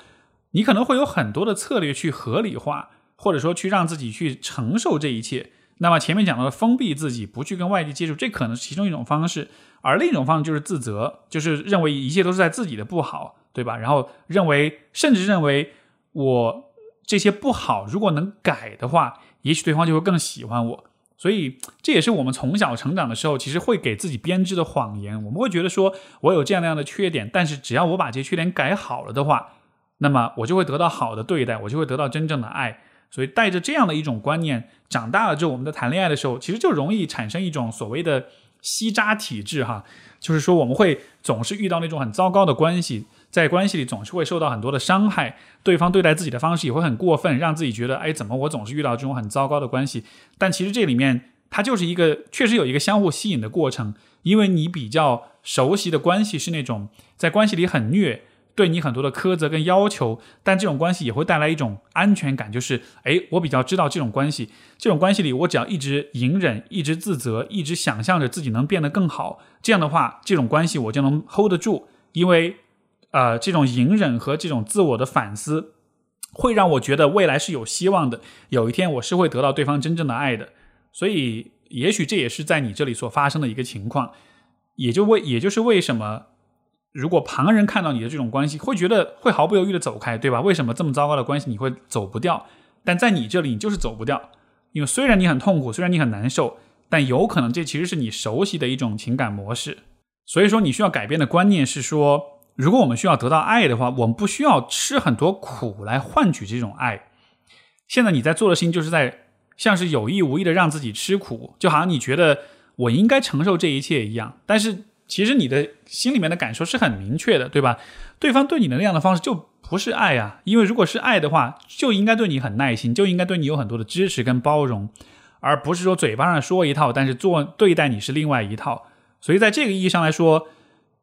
你可能会有很多的策略去合理化，或者说去让自己去承受这一切。那么前面讲到的封闭自己，不去跟外界接触，这可能是其中一种方式，而另一种方式就是自责，就是认为一切都是在自己的不好，对吧？然后认为，甚至认为我这些不好，如果能改的话，也许对方就会更喜欢我。所以这也是我们从小成长的时候，其实会给自己编织的谎言。我们会觉得说我有这样那样的缺点，但是只要我把这些缺点改好了的话，那么我就会得到好的对待，我就会得到真正的爱。所以带着这样的一种观念长大了之后，我们在谈恋爱的时候，其实就容易产生一种所谓的吸渣体质哈，就是说我们会总是遇到那种很糟糕的关系，在关系里总是会受到很多的伤害，对方对待自己的方式也会很过分，让自己觉得哎，怎么我总是遇到这种很糟糕的关系？但其实这里面它就是一个确实有一个相互吸引的过程，因为你比较熟悉的关系是那种在关系里很虐。对你很多的苛责跟要求，但这种关系也会带来一种安全感，就是哎，我比较知道这种关系，这种关系里，我只要一直隐忍，一直自责，一直想象着自己能变得更好，这样的话，这种关系我就能 hold 得住，因为呃，这种隐忍和这种自我的反思，会让我觉得未来是有希望的，有一天我是会得到对方真正的爱的，所以也许这也是在你这里所发生的一个情况，也就为也就是为什么。如果旁人看到你的这种关系，会觉得会毫不犹豫的走开，对吧？为什么这么糟糕的关系你会走不掉？但在你这里，你就是走不掉，因为虽然你很痛苦，虽然你很难受，但有可能这其实是你熟悉的一种情感模式。所以说，你需要改变的观念是说，如果我们需要得到爱的话，我们不需要吃很多苦来换取这种爱。现在你在做的事情，就是在像是有意无意的让自己吃苦，就好像你觉得我应该承受这一切一样，但是。其实你的心里面的感受是很明确的，对吧？对方对你的那样的方式就不是爱啊，因为如果是爱的话，就应该对你很耐心，就应该对你有很多的支持跟包容，而不是说嘴巴上说一套，但是做对待你是另外一套。所以在这个意义上来说，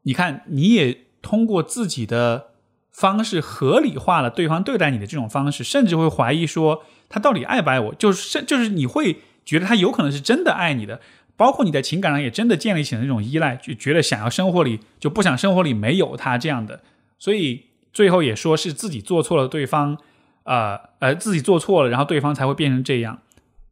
你看你也通过自己的方式合理化了对方对待你的这种方式，甚至会怀疑说他到底爱不爱我，就是就是你会觉得他有可能是真的爱你的。包括你在情感上也真的建立起了那种依赖，就觉得想要生活里就不想生活里没有他这样的，所以最后也说是自己做错了，对方，呃呃自己做错了，然后对方才会变成这样，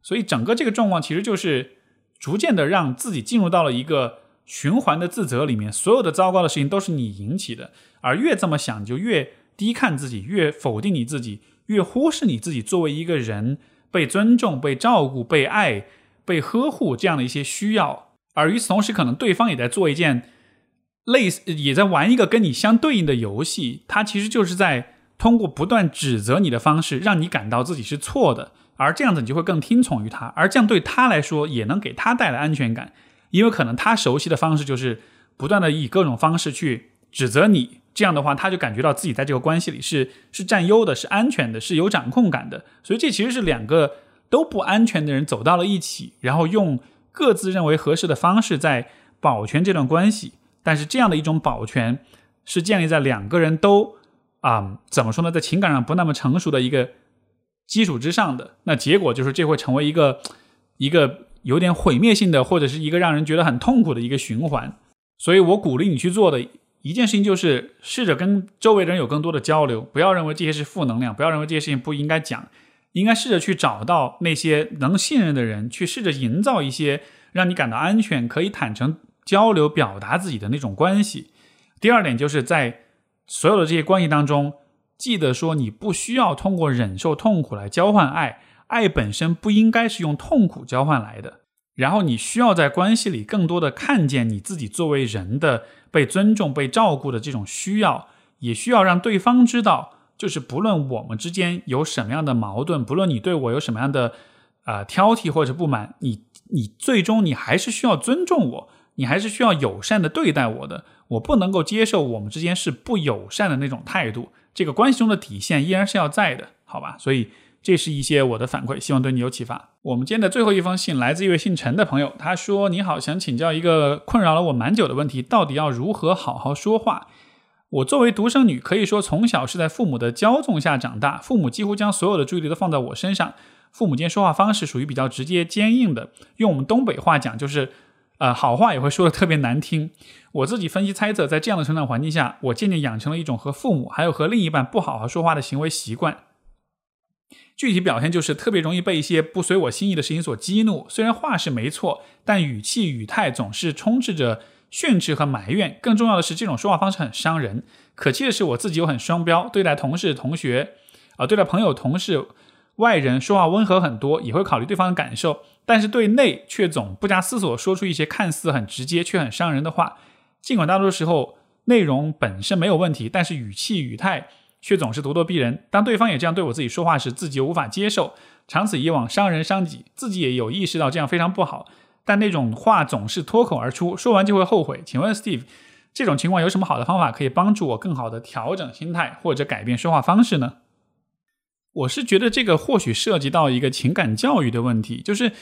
所以整个这个状况其实就是逐渐的让自己进入到了一个循环的自责里面，所有的糟糕的事情都是你引起的，而越这么想就越低看自己，越否定你自己，越忽视你自己作为一个人被尊重、被照顾、被爱。被呵护这样的一些需要，而与此同时，可能对方也在做一件类似，也在玩一个跟你相对应的游戏。他其实就是在通过不断指责你的方式，让你感到自己是错的，而这样子你就会更听从于他，而这样对他来说也能给他带来安全感，因为可能他熟悉的方式就是不断的以各种方式去指责你，这样的话他就感觉到自己在这个关系里是是占优的，是安全的，是有掌控感的。所以这其实是两个。都不安全的人走到了一起，然后用各自认为合适的方式在保全这段关系。但是这样的一种保全是建立在两个人都啊怎么说呢，在情感上不那么成熟的一个基础之上的。那结果就是这会成为一个一个有点毁灭性的，或者是一个让人觉得很痛苦的一个循环。所以我鼓励你去做的一件事情就是试着跟周围人有更多的交流，不要认为这些是负能量，不要认为这些事情不应该讲。应该试着去找到那些能信任的人，去试着营造一些让你感到安全、可以坦诚交流、表达自己的那种关系。第二点就是在所有的这些关系当中，记得说你不需要通过忍受痛苦来交换爱，爱本身不应该是用痛苦交换来的。然后你需要在关系里更多的看见你自己作为人的被尊重、被照顾的这种需要，也需要让对方知道。就是不论我们之间有什么样的矛盾，不论你对我有什么样的啊挑剔或者不满，你你最终你还是需要尊重我，你还是需要友善的对待我的。我不能够接受我们之间是不友善的那种态度，这个关系中的底线依然是要在的，好吧？所以这是一些我的反馈，希望对你有启发。我们今天的最后一封信来自一位姓陈的朋友，他说：“你好，想请教一个困扰了我蛮久的问题，到底要如何好好说话？”我作为独生女，可以说从小是在父母的骄纵下长大，父母几乎将所有的注意力都放在我身上。父母间说话方式属于比较直接、坚硬的，用我们东北话讲就是，呃，好话也会说的特别难听。我自己分析猜测，在这样的成长环境下，我渐渐养成了一种和父母还有和另一半不好好说话的行为习惯。具体表现就是特别容易被一些不随我心意的事情所激怒，虽然话是没错，但语气语态总是充斥着。训斥和埋怨，更重要的是，这种说话方式很伤人。可气的是，我自己又很双标，对待同事、同学，啊，对待朋友、同事、外人，说话温和很多，也会考虑对方的感受，但是对内却总不加思索说出一些看似很直接却很伤人的话。尽管大多数时候内容本身没有问题，但是语气语态却总是咄咄逼人。当对方也这样对我自己说话时，自己又无法接受，长此以往伤人伤己，自己也有意识到这样非常不好。但那种话总是脱口而出，说完就会后悔。请问 Steve，这种情况有什么好的方法可以帮助我更好的调整心态或者改变说话方式呢？我是觉得这个或许涉及到一个情感教育的问题，就是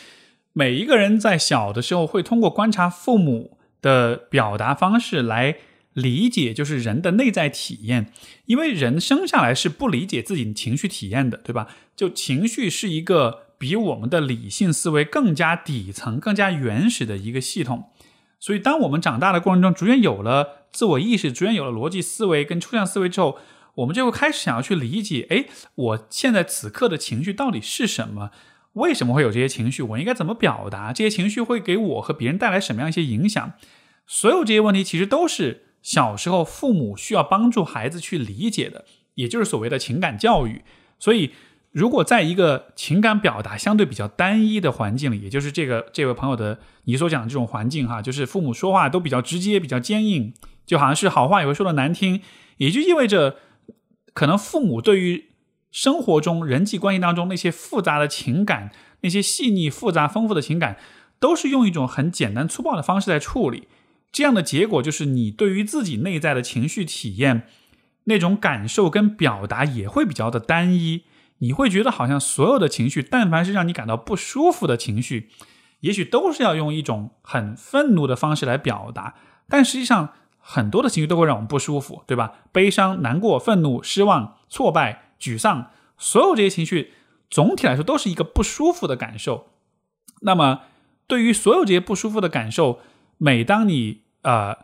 每一个人在小的时候会通过观察父母的表达方式来理解，就是人的内在体验，因为人生下来是不理解自己情绪体验的，对吧？就情绪是一个比我们的理性思维更加底层、更加原始的一个系统，所以当我们长大的过程中，逐渐有了自我意识，逐渐有了逻辑思维跟抽象思维之后。我们就会开始想要去理解，哎，我现在此刻的情绪到底是什么？为什么会有这些情绪？我应该怎么表达？这些情绪会给我和别人带来什么样一些影响？所有这些问题其实都是小时候父母需要帮助孩子去理解的，也就是所谓的情感教育。所以，如果在一个情感表达相对比较单一的环境里，也就是这个这位朋友的你所讲的这种环境哈，就是父母说话都比较直接、比较坚硬，就好像是好话也会说的难听，也就意味着。可能父母对于生活中人际关系当中那些复杂的情感，那些细腻、复杂、丰富的情感，都是用一种很简单粗暴的方式在处理。这样的结果就是，你对于自己内在的情绪体验，那种感受跟表达也会比较的单一。你会觉得好像所有的情绪，但凡是让你感到不舒服的情绪，也许都是要用一种很愤怒的方式来表达。但实际上，很多的情绪都会让我们不舒服，对吧？悲伤、难过、愤怒、失望、挫败、沮丧，所有这些情绪总体来说都是一个不舒服的感受。那么，对于所有这些不舒服的感受，每当你呃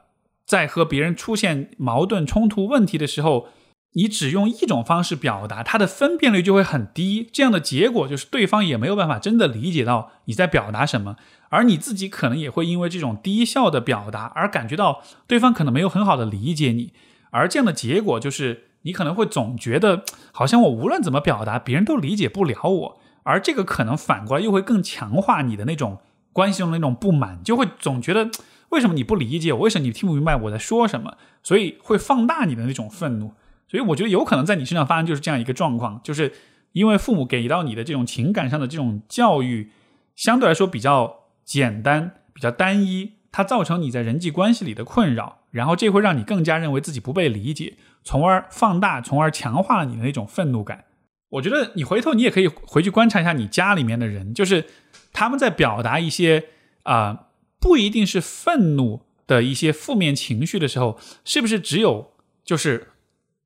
在和别人出现矛盾、冲突、问题的时候，你只用一种方式表达，它的分辨率就会很低。这样的结果就是对方也没有办法真的理解到你在表达什么。而你自己可能也会因为这种低效的表达而感觉到对方可能没有很好的理解你，而这样的结果就是你可能会总觉得好像我无论怎么表达，别人都理解不了我，而这个可能反过来又会更强化你的那种关系中的那种不满，就会总觉得为什么你不理解我，为什么你听不明白我在说什么，所以会放大你的那种愤怒。所以我觉得有可能在你身上发生就是这样一个状况，就是因为父母给到你的这种情感上的这种教育相对来说比较。简单比较单一，它造成你在人际关系里的困扰，然后这会让你更加认为自己不被理解，从而放大，从而强化了你的那种愤怒感。我觉得你回头你也可以回去观察一下你家里面的人，就是他们在表达一些啊不一定是愤怒的一些负面情绪的时候，是不是只有就是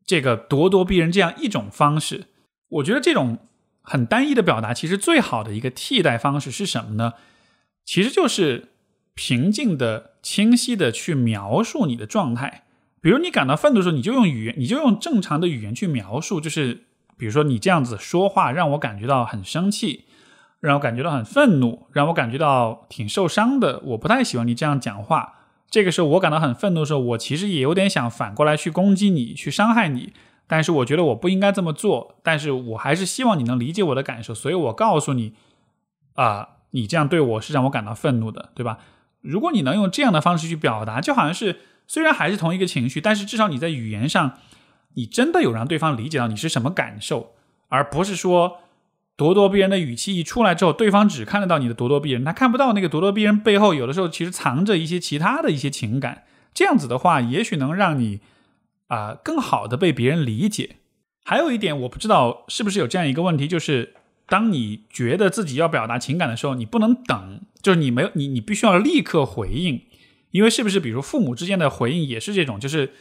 这个咄咄逼人这样一种方式？我觉得这种很单一的表达，其实最好的一个替代方式是什么呢？其实就是平静的、清晰的去描述你的状态。比如你感到愤怒的时候，你就用语言，你就用正常的语言去描述。就是比如说你这样子说话，让我感觉到很生气，让我感觉到很愤怒，让我感觉到挺受伤的。我不太喜欢你这样讲话。这个时候我感到很愤怒的时候，我其实也有点想反过来去攻击你，去伤害你。但是我觉得我不应该这么做。但是我还是希望你能理解我的感受，所以我告诉你啊。你这样对我是让我感到愤怒的，对吧？如果你能用这样的方式去表达，就好像是虽然还是同一个情绪，但是至少你在语言上，你真的有让对方理解到你是什么感受，而不是说咄咄逼人的语气一出来之后，对方只看得到你的咄咄逼人，他看不到那个咄咄逼人背后有的时候其实藏着一些其他的一些情感。这样子的话，也许能让你啊更好的被别人理解。还有一点，我不知道是不是有这样一个问题，就是。当你觉得自己要表达情感的时候，你不能等，就是你没有你，你必须要立刻回应，因为是不是？比如父母之间的回应也是这种，就是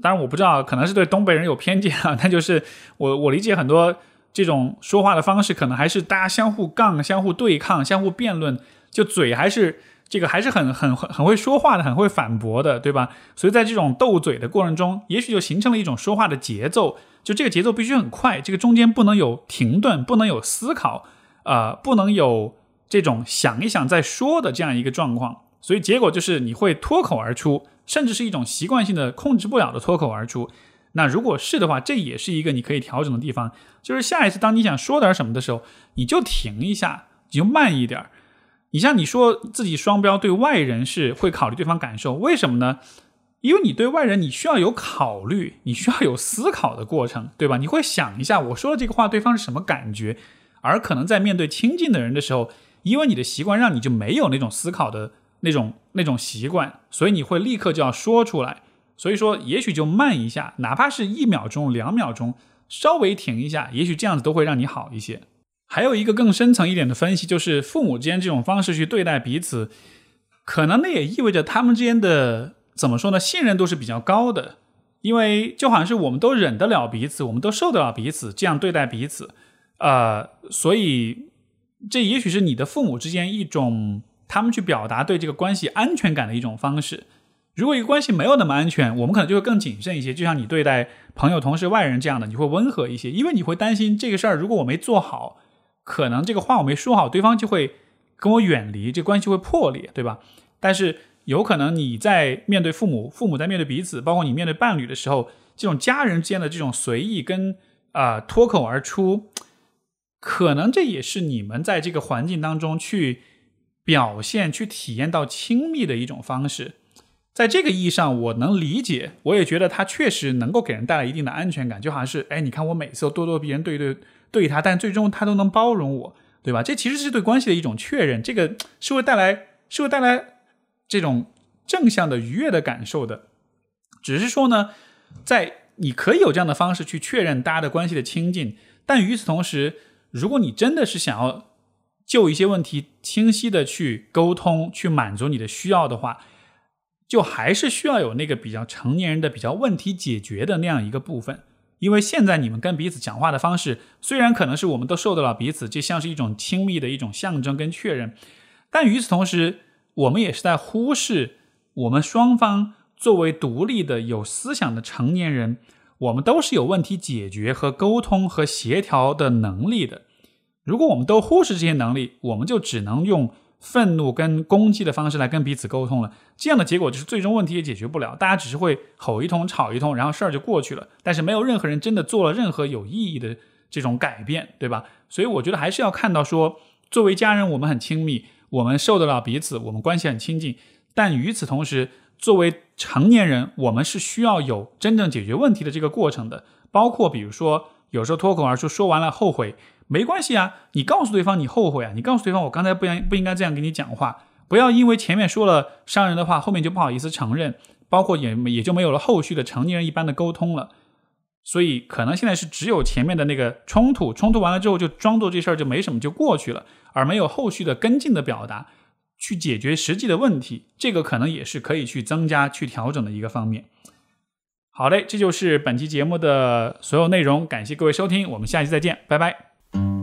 当然我不知道，可能是对东北人有偏见啊，但就是我我理解很多这种说话的方式，可能还是大家相互杠、相互对抗、相互辩论，就嘴还是这个还是很很很很会说话的，很会反驳的，对吧？所以在这种斗嘴的过程中，也许就形成了一种说话的节奏。就这个节奏必须很快，这个中间不能有停顿，不能有思考，呃，不能有这种想一想再说的这样一个状况。所以结果就是你会脱口而出，甚至是一种习惯性的控制不了的脱口而出。那如果是的话，这也是一个你可以调整的地方。就是下一次当你想说点什么的时候，你就停一下，你就慢一点。你像你说自己双标，对外人是会考虑对方感受，为什么呢？因为你对外人，你需要有考虑，你需要有思考的过程，对吧？你会想一下，我说的这个话，对方是什么感觉？而可能在面对亲近的人的时候，因为你的习惯让你就没有那种思考的那种那种习惯，所以你会立刻就要说出来。所以说，也许就慢一下，哪怕是一秒钟、两秒钟，稍微停一下，也许这样子都会让你好一些。还有一个更深层一点的分析，就是父母之间这种方式去对待彼此，可能那也意味着他们之间的怎么说呢？信任度是比较高的，因为就好像是我们都忍得了彼此，我们都受得了彼此，这样对待彼此，呃，所以这也许是你的父母之间一种他们去表达对这个关系安全感的一种方式。如果一个关系没有那么安全，我们可能就会更谨慎一些。就像你对待朋友、同事、外人这样的，你会温和一些，因为你会担心这个事儿，如果我没做好，可能这个话我没说好，对方就会跟我远离，这关系会破裂，对吧？但是有可能你在面对父母，父母在面对彼此，包括你面对伴侣的时候，这种家人之间的这种随意跟啊脱口而出，可能这也是你们在这个环境当中去表现、去体验到亲密的一种方式。在这个意义上，我能理解，我也觉得他确实能够给人带来一定的安全感，就好像是，哎，你看我每次都咄咄逼人对对对他，但最终他都能包容我，对吧？这其实是对关系的一种确认，这个是会带来是会带来这种正向的愉悦的感受的。只是说呢，在你可以有这样的方式去确认大家的关系的亲近，但与此同时，如果你真的是想要就一些问题清晰的去沟通，去满足你的需要的话。就还是需要有那个比较成年人的、比较问题解决的那样一个部分，因为现在你们跟彼此讲话的方式，虽然可能是我们都受得了彼此，这像是一种亲密的一种象征跟确认，但与此同时，我们也是在忽视我们双方作为独立的、有思想的成年人，我们都是有问题解决和沟通和协调的能力的。如果我们都忽视这些能力，我们就只能用。愤怒跟攻击的方式来跟彼此沟通了，这样的结果就是最终问题也解决不了，大家只是会吼一通、吵一通，然后事儿就过去了。但是没有任何人真的做了任何有意义的这种改变，对吧？所以我觉得还是要看到说，作为家人，我们很亲密，我们受得了彼此，我们关系很亲近。但与此同时，作为成年人，我们是需要有真正解决问题的这个过程的，包括比如说有时候脱口而出说完了后悔。没关系啊，你告诉对方你后悔啊，你告诉对方我刚才不应不应该这样跟你讲话，不要因为前面说了伤人的话，后面就不好意思承认，包括也也就没有了后续的成年人一般的沟通了。所以可能现在是只有前面的那个冲突，冲突完了之后就装作这事儿就没什么就过去了，而没有后续的跟进的表达去解决实际的问题，这个可能也是可以去增加去调整的一个方面。好嘞，这就是本期节目的所有内容，感谢各位收听，我们下期再见，拜拜。Thank you.